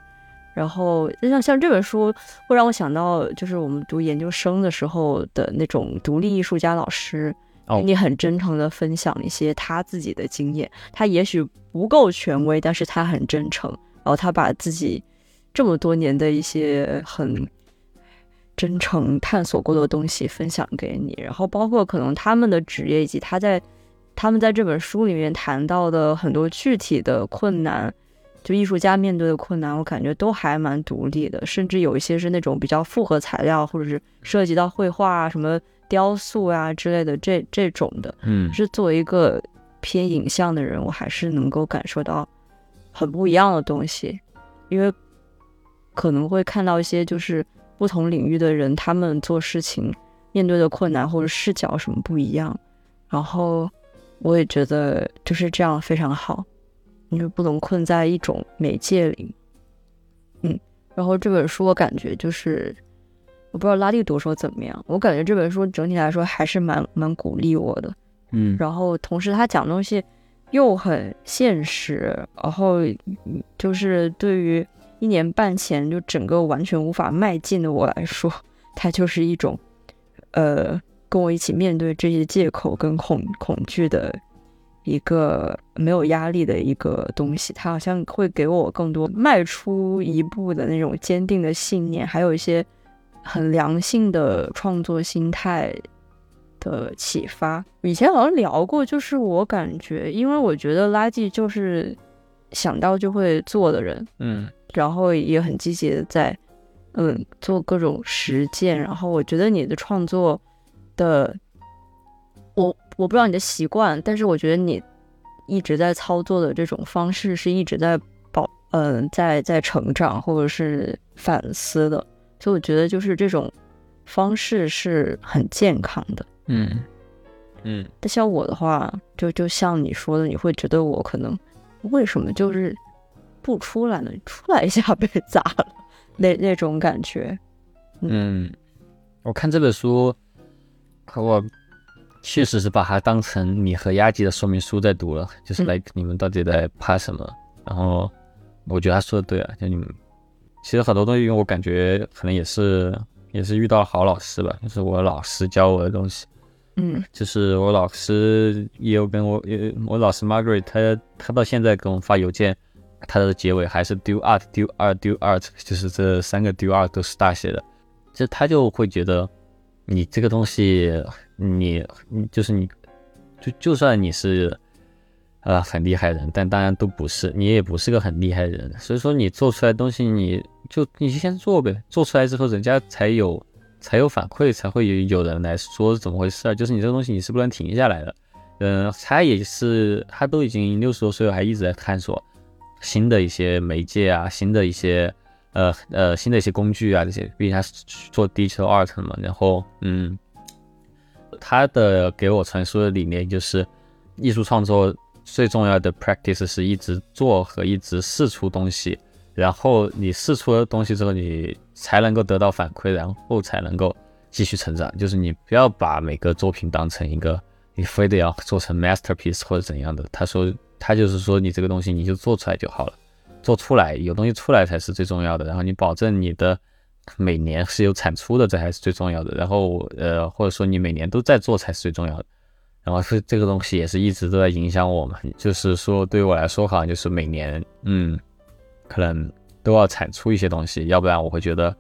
然后像像这本书会让我想到，就是我们读研究生的时候的那种独立艺术家老师，你很真诚的分享一些他自己的经验。他也许不够权威，但是他很真诚。然后他把自己这么多年的一些很真诚探索过的东西分享给你。然后包括可能他们的职业，以及他在他们在这本书里面谈到的很多具体的困难。就艺术家面对的困难，我感觉都还蛮独立的，甚至有一些是那种比较复合材料，或者是涉及到绘画啊、什么雕塑啊之类的这这种的。嗯，是作为一个偏影像的人，我还是能够感受到很不一样的东西，因为可能会看到一些就是不同领域的人，他们做事情面对的困难或者视角什么不一样，然后我也觉得就是这样非常好。因为不能困在一种媒介里，嗯，然后这本书我感觉就是，我不知道拉蒂读说怎么样，我感觉这本书整体来说还是蛮蛮鼓励我的，嗯，然后同时他讲东西又很现实，然后就是对于一年半前就整个完全无法迈进的我来说，它就是一种，呃，跟我一起面对这些借口跟恐恐惧的。一个没有压力的一个东西，它好像会给我更多迈出一步的那种坚定的信念，还有一些很良性的创作心态的启发。以前好像聊过，就是我感觉，因为我觉得垃圾就是想到就会做的人，嗯，然后也很积极的在嗯做各种实践，然后我觉得你的创作的我。我不知道你的习惯，但是我觉得你一直在操作的这种方式是一直在保，嗯，在在成长或者是反思的，所以我觉得就是这种方式是很健康的。嗯嗯。但像我的话，就就像你说的，你会觉得我可能为什么就是不出来呢？出来一下被砸了，那那种感觉。嗯，我看这本书，我。确实是把它当成你和亚吉的说明书在读了，就是来你们到底在怕什么？然后我觉得他说的对啊，就你们其实很多东西，我感觉可能也是也是遇到了好老师吧，就是我老师教我的东西。嗯，就是我老师也有跟我，我老师 Margaret，他他到现在给我们发邮件，他的结尾还是 do art do art do art，就是这三个 do art 都是大写的，就他就会觉得你这个东西。你，你就是你，就就算你是，呃，很厉害人，但当然都不是，你也不是个很厉害的人。所以说，你做出来东西，你就你先做呗，做出来之后，人家才有才有反馈，才会有有人来说怎么回事啊。就是你这个东西，你是不能停下来的。嗯，他也是，他都已经六十多岁了，还一直在探索新的一些媒介啊，新的一些，呃呃，新的一些工具啊这些。毕竟他是做 digital art 嘛，然后，嗯。他的给我传输的理念就是，艺术创作最重要的 practice 是一直做和一直试出东西，然后你试出了东西之后，你才能够得到反馈，然后才能够继续成长。就是你不要把每个作品当成一个你非得要做成 masterpiece 或者怎样的。他说，他就是说你这个东西你就做出来就好了，做出来有东西出来才是最重要的。然后你保证你的。每年是有产出的，这还是最重要的。然后，呃，或者说你每年都在做才是最重要的。然后是这个东西也是一直都在影响我们。就是说，对于我来说，好像就是每年，嗯，可能都要产出一些东西，要不然我会觉得，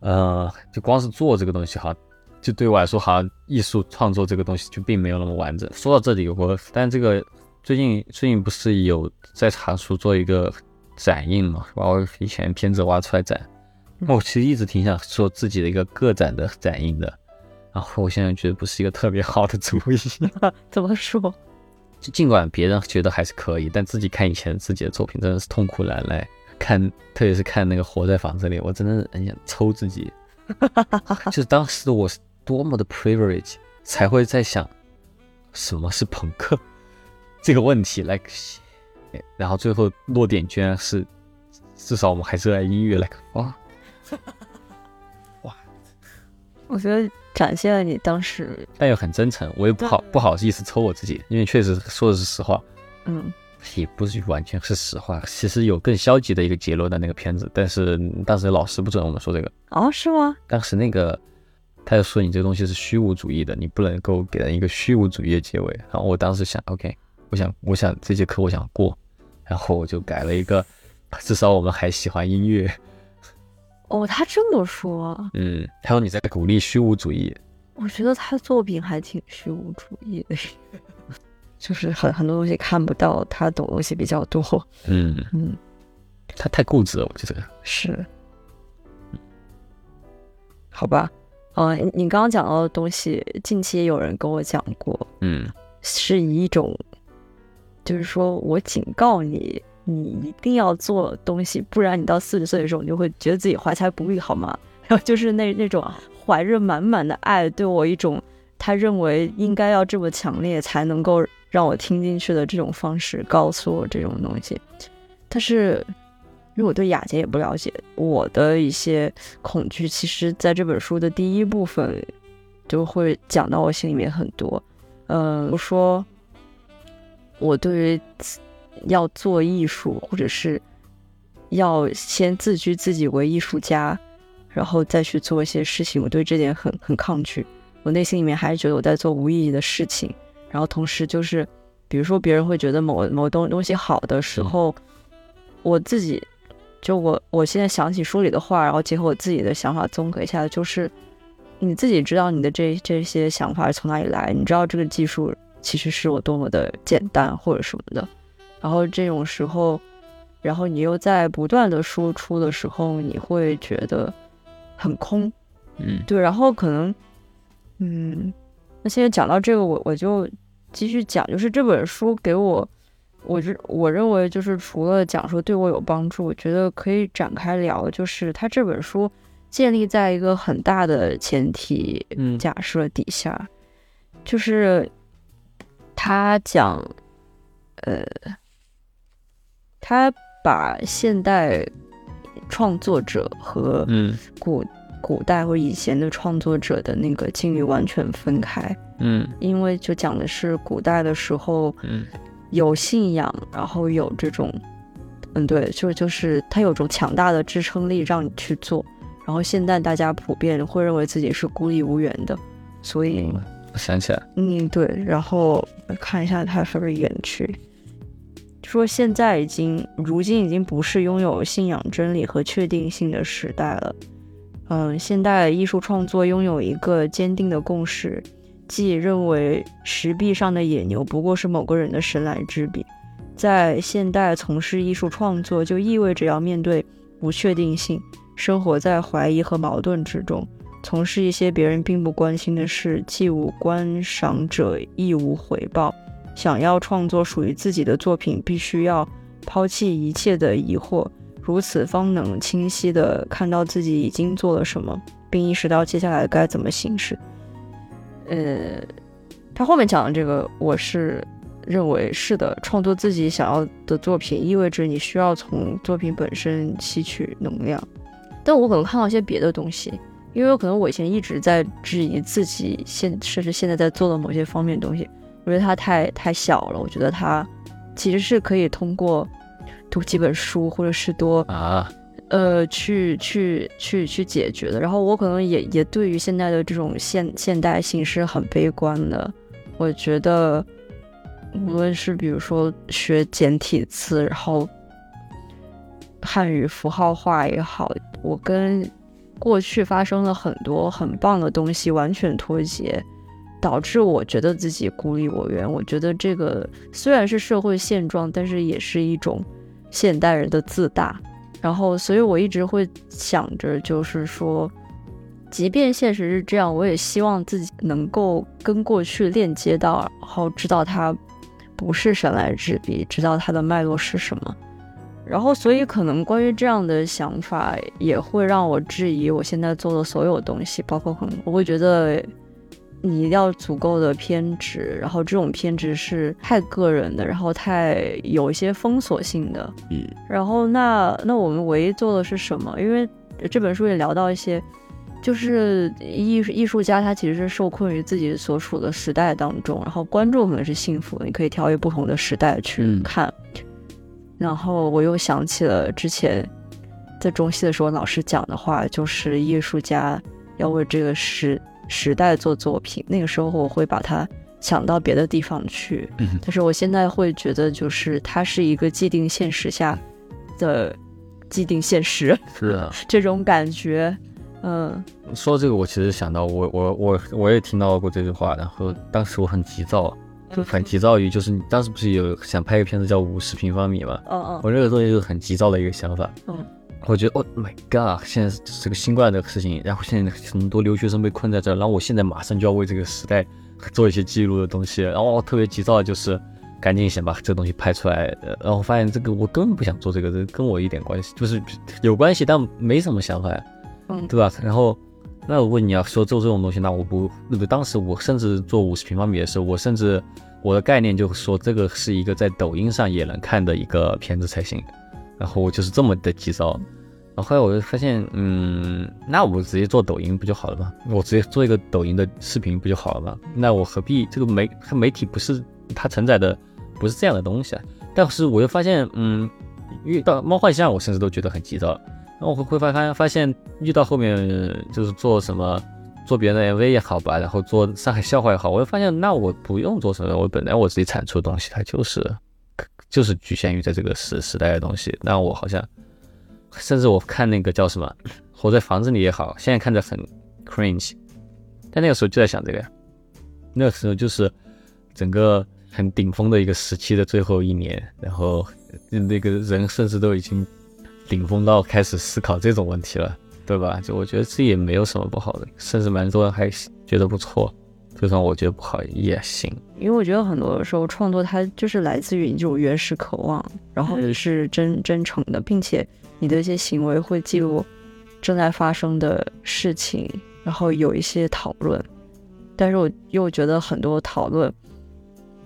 呃，就光是做这个东西，哈，就对我来说，好像艺术创作这个东西就并没有那么完整。说到这里，我但这个最近最近不是有在查书做一个展映嘛，把我以前片子挖出来展。我其实一直挺想做自己的一个个展的展映的，然后我现在觉得不是一个特别好的主意。怎么说？就尽管别人觉得还是可以，但自己看以前自己的作品真的是痛苦难耐。看，特别是看那个《活在房子里》，我真的很想抽自己。就是当时我是多么的 privilege，才会在想什么是朋克这个问题。like，然后最后落点居然是，至少我们还是爱音乐。like，哇。哇，我觉得展现了你当时，但又很真诚，我也不好不好意思抽我自己，因为确实说的是实话，嗯也不是完全是实话。其实有更消极的一个结论的那个片子，但是当时老师不准我们说这个，哦，是吗？当时那个他就说你这个东西是虚无主义的，你不能够给人一个虚无主义的结尾。然后我当时想，OK，我想我想这节课我想过，然后我就改了一个，至少我们还喜欢音乐。哦，他这么说，嗯，还有你在鼓励虚无主义，我觉得他作品还挺虚无主义的，就是很很多东西看不到，他懂东西比较多。嗯，嗯，他太固执了，我觉得。是，好吧。呃，你你刚刚讲到的东西，近期也有人跟我讲过，嗯是以一种，就是说我警告你，你一定要做东西，不然你到四十岁的时候，你就会觉得自己怀才不遇，好吗？然 后就是那那种怀着满满的爱，对我一种他认为应该要这么强烈才能够让我听进去的这种方式告诉我这种东西。但是因为我对雅洁也不了解，我的一些恐惧，其实在这本书的第一部分就会讲到我心里面很多。嗯，我说我对于要做艺术，或者是要先自居自己为艺术家，然后再去做一些事情，我对这点很很抗拒。我内心里面还是觉得我在做无意义的事情，然后同时就是，比如说别人会觉得某某东东西好的时候，我自己就我我现在想起书里的话，然后结合我自己的想法综合一下，就是你自己知道你的这这些想法是从哪里来，你知道这个技术其实是我多么的简单或者什么的，然后这种时候，然后你又在不断的输出的时候，你会觉得很空，嗯。对，然后可能，嗯，那现在讲到这个，我我就继续讲，就是这本书给我，我认我认为就是除了讲说对我有帮助，我觉得可以展开聊，就是他这本书建立在一个很大的前提嗯。假设底下，就是他讲，呃，他把现代创作者和嗯。古古代或以前的创作者的那个境遇完全分开，嗯。因为就讲的是古代的时候嗯。有信仰，然后有这种，嗯，对，就就是他有种强大的支撑力让你去做，然后现在大家普遍会认为自己是孤立无援的，所以嗯，我想起来，嗯，对，然后看一下他是不是远去，说现在已经，如今已经不是拥有信仰真理和确定性的时代了。嗯，现代艺术创作拥有一个坚定的共识，即认为石壁上的野牛不过是某个人的神来之笔。在现代从事艺术创作，就意味着要面对不确定性，生活在怀疑和矛盾之中。从事一些别人并不关心的事，既无观赏者，亦无回报。想要创作属于自己的作品，必须要抛弃一切的疑惑，如此方能清晰地看到自己已经做了什么，并意识到接下来该怎么行事。呃，他后面讲的这个，我是认为是的，创作自己想要的作品，意味着你需要从作品本身吸取能量。但我可能看到一些别的东西，因为可能我以前一直在质疑自己现甚至现在在做的某些方面东西，我觉得它太太小了。我觉得它其实是可以通过读几本书，或者是多啊，呃去去去去解决的。然后我可能也也对于现在的这种现现代性是很悲观的。我觉得无论是比如说学简体字，然后汉语符号化也好，我跟过去发生了很多很棒的东西完全脱节，导致我觉得自己孤立无援。我觉得这个虽然是社会现状，但是也是一种现代人的自大。然后，所以我一直会想着，就是说，即便现实是这样，我也希望自己能够跟过去链接到，然后知道它不是神来之笔，知道它的脉络是什么。然后，所以可能关于这样的想法，也会让我质疑我现在做的所有东西，包括可能我会觉得你要足够的偏执，然后这种偏执是太个人的，然后太有一些封锁性的。嗯然后那那我们唯一做的是什么？因为这本书也聊到一些就是艺术艺术家，他其实是受困于自己所处的时代当中，然后观众可能是幸福的，你可以跳跃不同的时代去看。然后我又想起了之前在中戏的时候老师讲的话，就是艺术家要为这个时时代做作品。那个时候我会把它想到别的地方去，但是我现在会觉得，就是它是一个既定现实下的既定现实，是啊，这种感觉。嗯，说这个，我其实想到，我我我我也听到过这句话，然后当时我很急躁，就很急躁于，就是你当时不是有想拍一个片子叫五十平方米吗？嗯嗯，我这个东西就是很急躁的一个想法。嗯，我觉得，Oh my God，现在这个新冠的事情，然后现在很多留学生被困在这儿，然后我现在马上就要为这个时代做一些记录的东西，然后我特别急躁的就是。赶紧先把这东西拍出来，然后发现这个我根本不想做这个，这跟我一点关系，就是有关系，但没什么想法呀，嗯，对吧？然后，那如果你要说做这种东西，那我不，那个当时我甚至做五十平方米的时候，我甚至我的概念就是说这个是一个在抖音上也能看的一个片子才行，然后我就是这么的急躁，然后后来我就发现，嗯，那我直接做抖音不就好了吗？我直接做一个抖音的视频不就好了吗？那我何必这个媒媒体不是它承载的。不是这样的东西啊，但是我又发现，嗯，遇到猫幻象，我甚至都觉得很急躁。然后我会发发发现，遇到后面就是做什么，做别人的 MV 也好吧，然后做上海笑话也好，我会发现，那我不用做什么，我本来我自己产出的东西，它就是就是局限于在这个时时代的东西。那我好像，甚至我看那个叫什么，活在房子里也好，现在看着很 cringe，但那个时候就在想这个呀，那个时候就是整个。很顶峰的一个时期的最后一年，然后那个人甚至都已经顶峰到开始思考这种问题了，对吧？就我觉得这也没有什么不好的，甚至蛮多人还觉得不错，就算我觉得不好也行。因为我觉得很多时候创作它就是来自于你这种原始渴望，然后你是真真诚的，并且你的一些行为会记录正在发生的事情，然后有一些讨论，但是我又觉得很多讨论。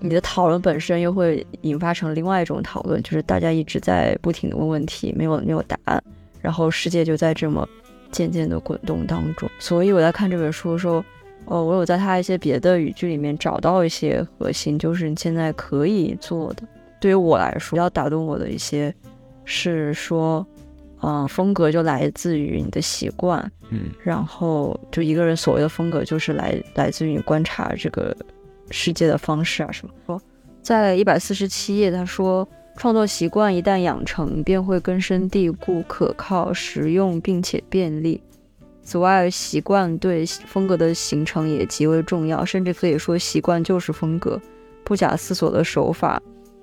你的讨论本身又会引发成另外一种讨论，就是大家一直在不停的问问题，没有没有答案，然后世界就在这么渐渐的滚动当中。所以我在看这本书的时候，哦，我有在他一些别的语句里面找到一些核心，就是你现在可以做的。对于我来说，比较打动我的一些是说，嗯，风格就来自于你的习惯，嗯，然后就一个人所谓的风格就是来来自于你观察这个。世界的方式啊，什么说，在一百四十七页，他说，创作习惯一旦养成，便会根深蒂固、可靠、实用，并且便利。此外，习惯对风格的形成也极为重要，甚至可以说，习惯就是风格。不假思索的手法，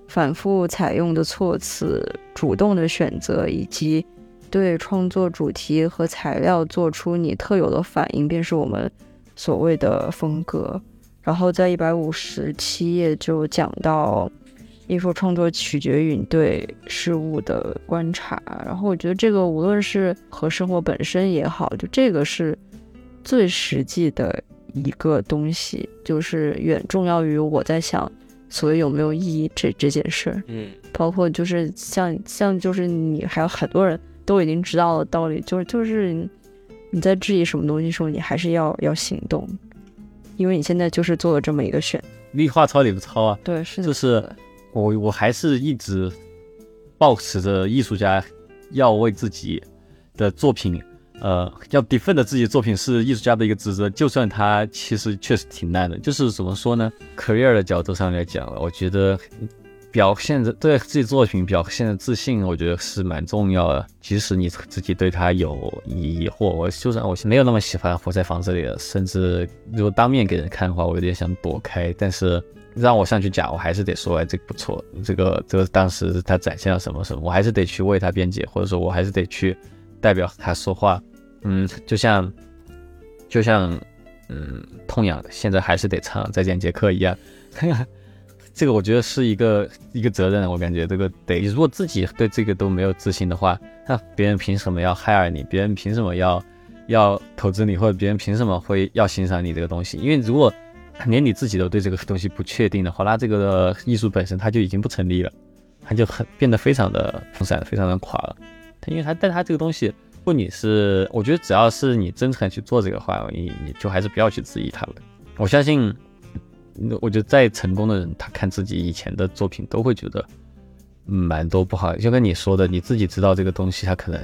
反复采用的措辞，主动的选择，以及对创作主题和材料做出你特有的反应，便是我们所谓的风格。然后在一百五十七页就讲到，艺术创作取决于你对事物的观察。然后我觉得这个无论是和生活本身也好，就这个是最实际的一个东西，就是远重要于我在想所谓有没有意义这这件事儿。嗯，包括就是像像就是你还有很多人都已经知道的道理，就是就是你在质疑什么东西的时候，你还是要要行动。因为你现在就是做了这么一个选，立话糙理不糙啊？对，是就是我我还是一直保持着艺术家要为自己的作品，呃，要 defend 自己的作品是艺术家的一个职责，就算他其实确实挺烂的。就是怎么说呢？career 的角度上来讲，我觉得。表现着对自己作品表现的自信，我觉得是蛮重要的。即使你自己对他有疑惑，我就算我没有那么喜欢活在房子里的，甚至如果当面给人看的话，我有点想躲开。但是让我上去讲，我还是得说，哎，这个不错，这个这个当时他展现了什么什么，我还是得去为他辩解，或者说我还是得去代表他说话。嗯，就像就像嗯，痛痒的，现在还是得唱再见杰克一样。这个我觉得是一个一个责任，我感觉这个得，如果自己对这个都没有自信的话，那别人凭什么要 hire 你？别人凭什么要要投资你？或者别人凭什么会要欣赏你这个东西？因为如果连你自己都对这个东西不确定的话，那这个艺术本身它就已经不成立了，它就很变得非常的分散，非常的垮了。它因为它但它这个东西不，你是我觉得只要是你真诚去做这个话，你你就还是不要去质疑他了。我相信，我觉得再成功的人，他看自己以前的作品都会觉得蛮多不好。就跟你说的，你自己知道这个东西它可能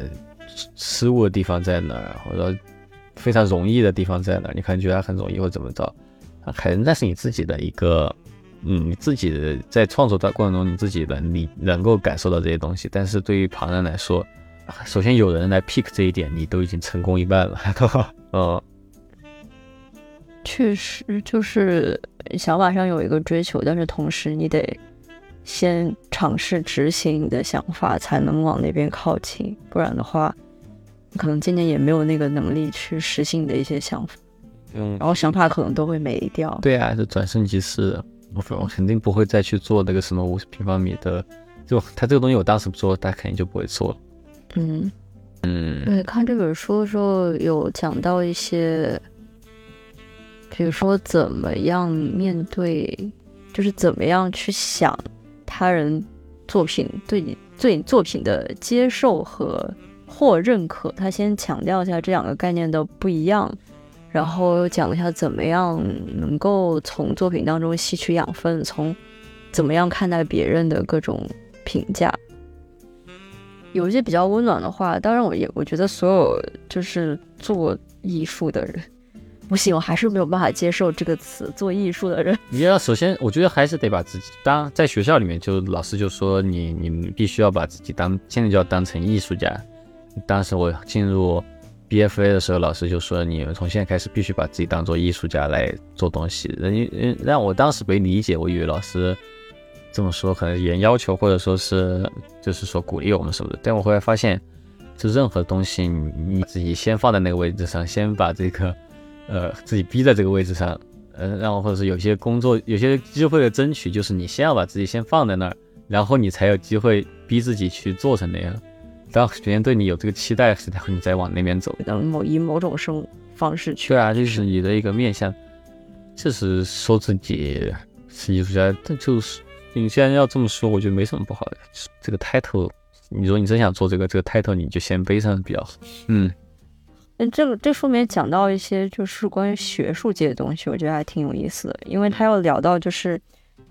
失误的地方在哪儿，或者非常容易的地方在哪，你可能觉得它很容易或怎么着，可能那是你自己的一个。嗯，你自己在创作的过程中，你自己能你能够感受到这些东西，但是对于旁人来说，首先有人来 pick 这一点，你都已经成功一半了。嗯，确实就是想法上有一个追求，但是同时你得先尝试执行你的想法，才能往那边靠近，不然的话，可能今年也没有那个能力去实行你的一些想法。嗯，然后想法可能都会没掉。对啊，就转瞬即逝。我我肯定不会再去做那个什么五十平方米的，就他这个东西，我当时不做，他肯定就不会做了。嗯嗯，对，看这本书的时候有讲到一些，比如说怎么样面对，就是怎么样去想他人作品对你对你作品的接受和或认可。他先强调一下这两个概念的不一样。然后讲一下怎么样能够从作品当中吸取养分，从怎么样看待别人的各种评价，有一些比较温暖的话。当然，我也我觉得所有就是做艺术的人，不行，我还是没有办法接受这个词“做艺术的人”。你要首先，我觉得还是得把自己当在学校里面，就老师就说你你必须要把自己当现在就要当成艺术家。当时我进入。BFA 的时候，老师就说：“你们从现在开始必须把自己当做艺术家来做东西。”人让我当时没理解，我以为老师这么说可能严要求，或者说是就是说鼓励我们什么的。但我后来发现，就任何东西，你你自己先放在那个位置上，先把这个呃自己逼在这个位置上，呃，然后或者是有些工作、有些机会的争取，就是你先要把自己先放在那儿，然后你才有机会逼自己去做成那样。当别人对你有这个期待时，然后你再往那边走，等某以某种生方式去。对啊，就是你的一个面向，确实说自己是艺术家，但就是你既然要这么说，我觉得没什么不好的。这个 title，你说你真想做这个，这个 title 你就先背上比较好。嗯，那这个这书里面讲到一些就是关于学术界的东西，我觉得还挺有意思的，因为他要聊到就是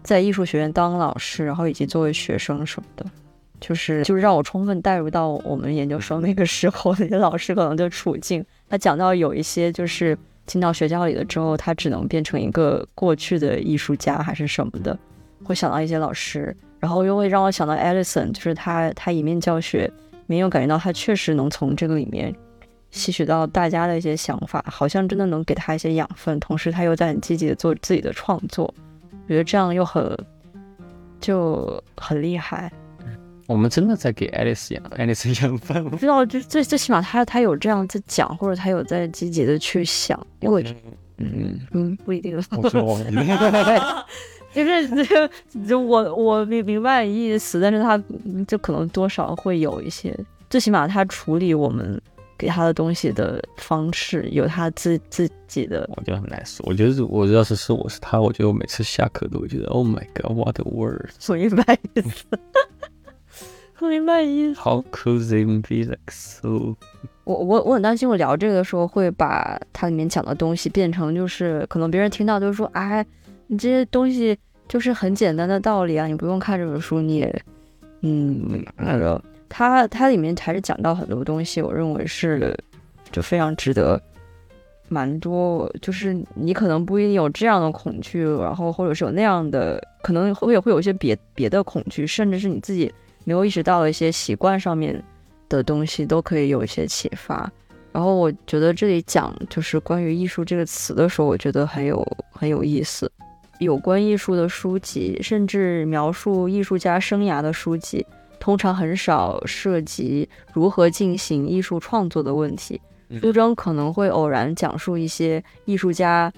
在艺术学院当老师，然后以及作为学生什么的。就是就是让我充分带入到我们研究生那个时候那些老师可能的处境。他讲到有一些就是进到学校里了之后，他只能变成一个过去的艺术家还是什么的，会想到一些老师，然后又会让我想到 Alison，就是他他一面教学，没有感觉到他确实能从这个里面吸取到大家的一些想法，好像真的能给他一些养分，同时他又在很积极的做自己的创作，我觉得这样又很就很厉害。我们真的在给爱丽丝养爱丽丝养分，不知道，就最最起码他他有这样在讲，或者他有在积极的去想，因为嗯嗯 不一定。我说我，就是就就我我明明白意思，但是他就可能多少会有一些，最起码他处理我们给他的东西的方式有他自自己的，我觉得很难说。我觉得我要是是我是他，我觉得我每次下课都会觉得 Oh my God，what a word！我明白意思。不明白意思。How could they be like so？我我我很担心，我聊这个的时候会把它里面讲的东西变成就是可能别人听到就是说，哎，你这些东西就是很简单的道理啊，你不用看这本书，你也嗯那个，它它里面还是讲到很多东西，我认为是就非常值得，蛮多就是你可能不一定有这样的恐惧，然后或者是有那样的，可能会会有一些别别的恐惧，甚至是你自己。没有意识到的一些习惯上面的东西，都可以有一些启发。然后我觉得这里讲就是关于艺术这个词的时候，我觉得很有很有意思。有关艺术的书籍，甚至描述艺术家生涯的书籍，通常很少涉及如何进行艺术创作的问题。书中可能会偶然讲述一些艺术家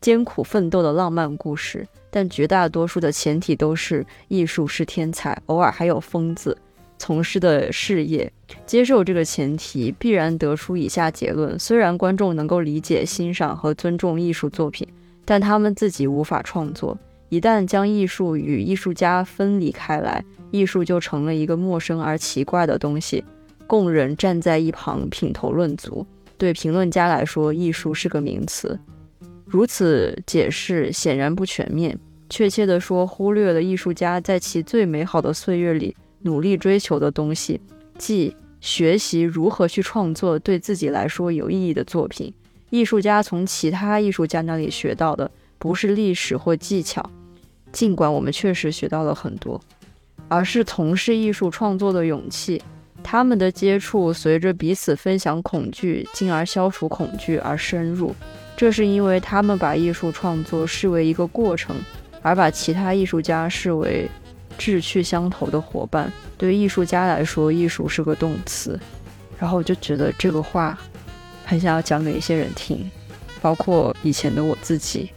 艰苦奋斗的浪漫故事。但绝大多数的前提都是艺术是天才，偶尔还有疯子从事的事业。接受这个前提，必然得出以下结论：虽然观众能够理解、欣赏和尊重艺术作品，但他们自己无法创作。一旦将艺术与艺术家分离开来，艺术就成了一个陌生而奇怪的东西。供人站在一旁品头论足。对评论家来说，艺术是个名词。如此解释显然不全面，确切地说，忽略了艺术家在其最美好的岁月里努力追求的东西，即学习如何去创作对自己来说有意义的作品。艺术家从其他艺术家那里学到的不是历史或技巧，尽管我们确实学到了很多，而是从事艺术创作的勇气。他们的接触随着彼此分享恐惧，进而消除恐惧而深入。这是因为他们把艺术创作视为一个过程，而把其他艺术家视为志趣相投的伙伴。对于艺术家来说，艺术是个动词。然后我就觉得这个话很想要讲给一些人听，包括以前的我自己，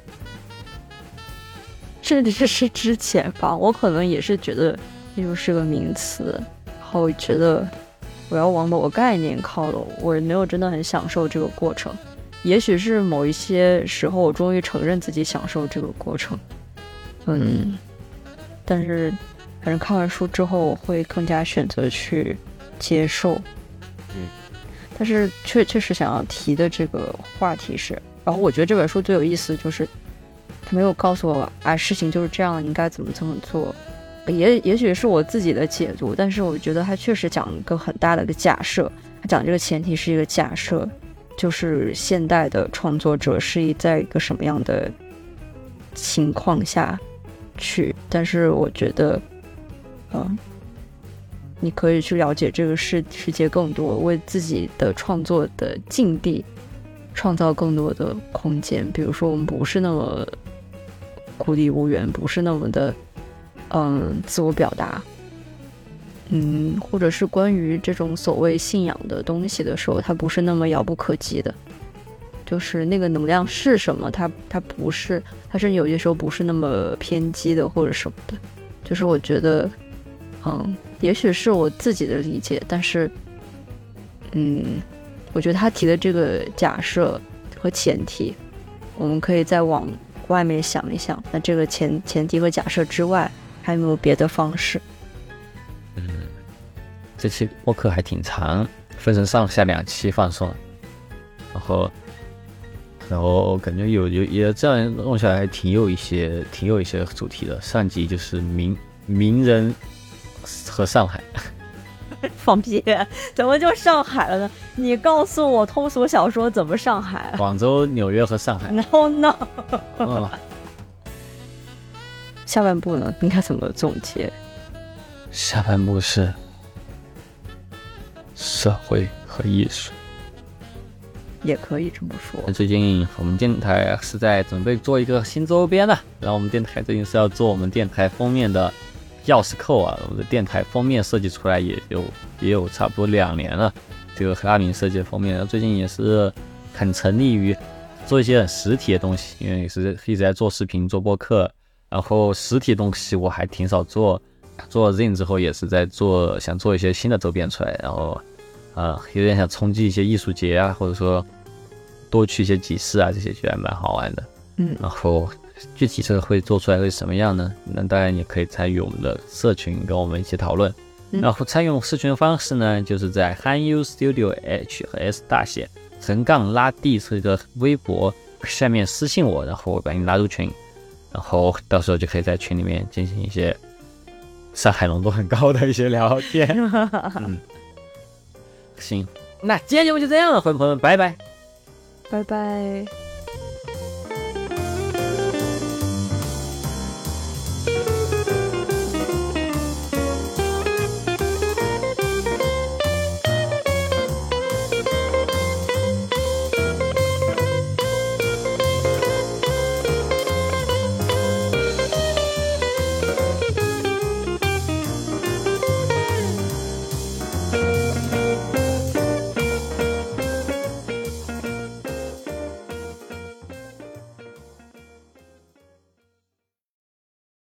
甚至是之前吧，我可能也是觉得艺术是个名词。然后觉得我要往某个概念靠拢，我没有真的很享受这个过程。也许是某一些时候，我终于承认自己享受这个过程。嗯，但是反正看完书之后，我会更加选择去接受。嗯，但是确确实想要提的这个话题是，然后我觉得这本书最有意思就是他没有告诉我，啊，事情就是这样，应该怎么怎么做。也 也许是我自己的解读，但是我觉得他确实讲一个很大的一个假设，他讲这个前提是一个假设，就是现代的创作者是一在一个什么样的情况下去，但是我觉得，嗯，你可以去了解这个世世界更多，为自己的创作的境地创造更多的空间，比如说我们不是那么孤立无援，不是那么的。嗯，自我表达，嗯，或者是关于这种所谓信仰的东西的时候，它不是那么遥不可及的。就是那个能量是什么，它它不是，它是有些时候不是那么偏激的或者什么的。就是我觉得，嗯，也许是我自己的理解，但是，嗯，我觉得他提的这个假设和前提，我们可以再往外面想一想。那这个前前提和假设之外。还有没有别的方式？嗯，这期播客还挺长，分成上下两期放送，然后，然后感觉有有也这样弄下来，挺有一些挺有一些主题的。上集就是名名人和上海，放屁！怎么就上海了呢？你告诉我通俗小说怎么上海？广州、纽约和上海。No No。下半部呢，应该怎么总结？下半部是社会和艺术，也可以这么说。最近我们电台是在准备做一个新周边呢，然后我们电台最近是要做我们电台封面的钥匙扣啊。我们的电台封面设计出来也有也有差不多两年了，这个和阿明设计的封面，最近也是很沉溺于做一些实体的东西，因为也是一直在做视频、做播客。然后实体东西我还挺少做，做 Zin 之后也是在做，想做一些新的周边出来。然后，呃，有点想冲击一些艺术节啊，或者说多去一些集市啊，这些觉得蛮好玩的。嗯。然后具体这个会做出来会什么样呢？那当然也可以参与我们的社群，跟我们一起讨论。然后参与社群的方式呢，就是在 HanYu Studio H 和 S 大写横杠拉 D 这个微博下面私信我，然后我把你拉入群。然后到时候就可以在群里面进行一些上海浓度很高的一些聊天。嗯，行，那今天节目就这样了，朋友们，拜拜，拜拜。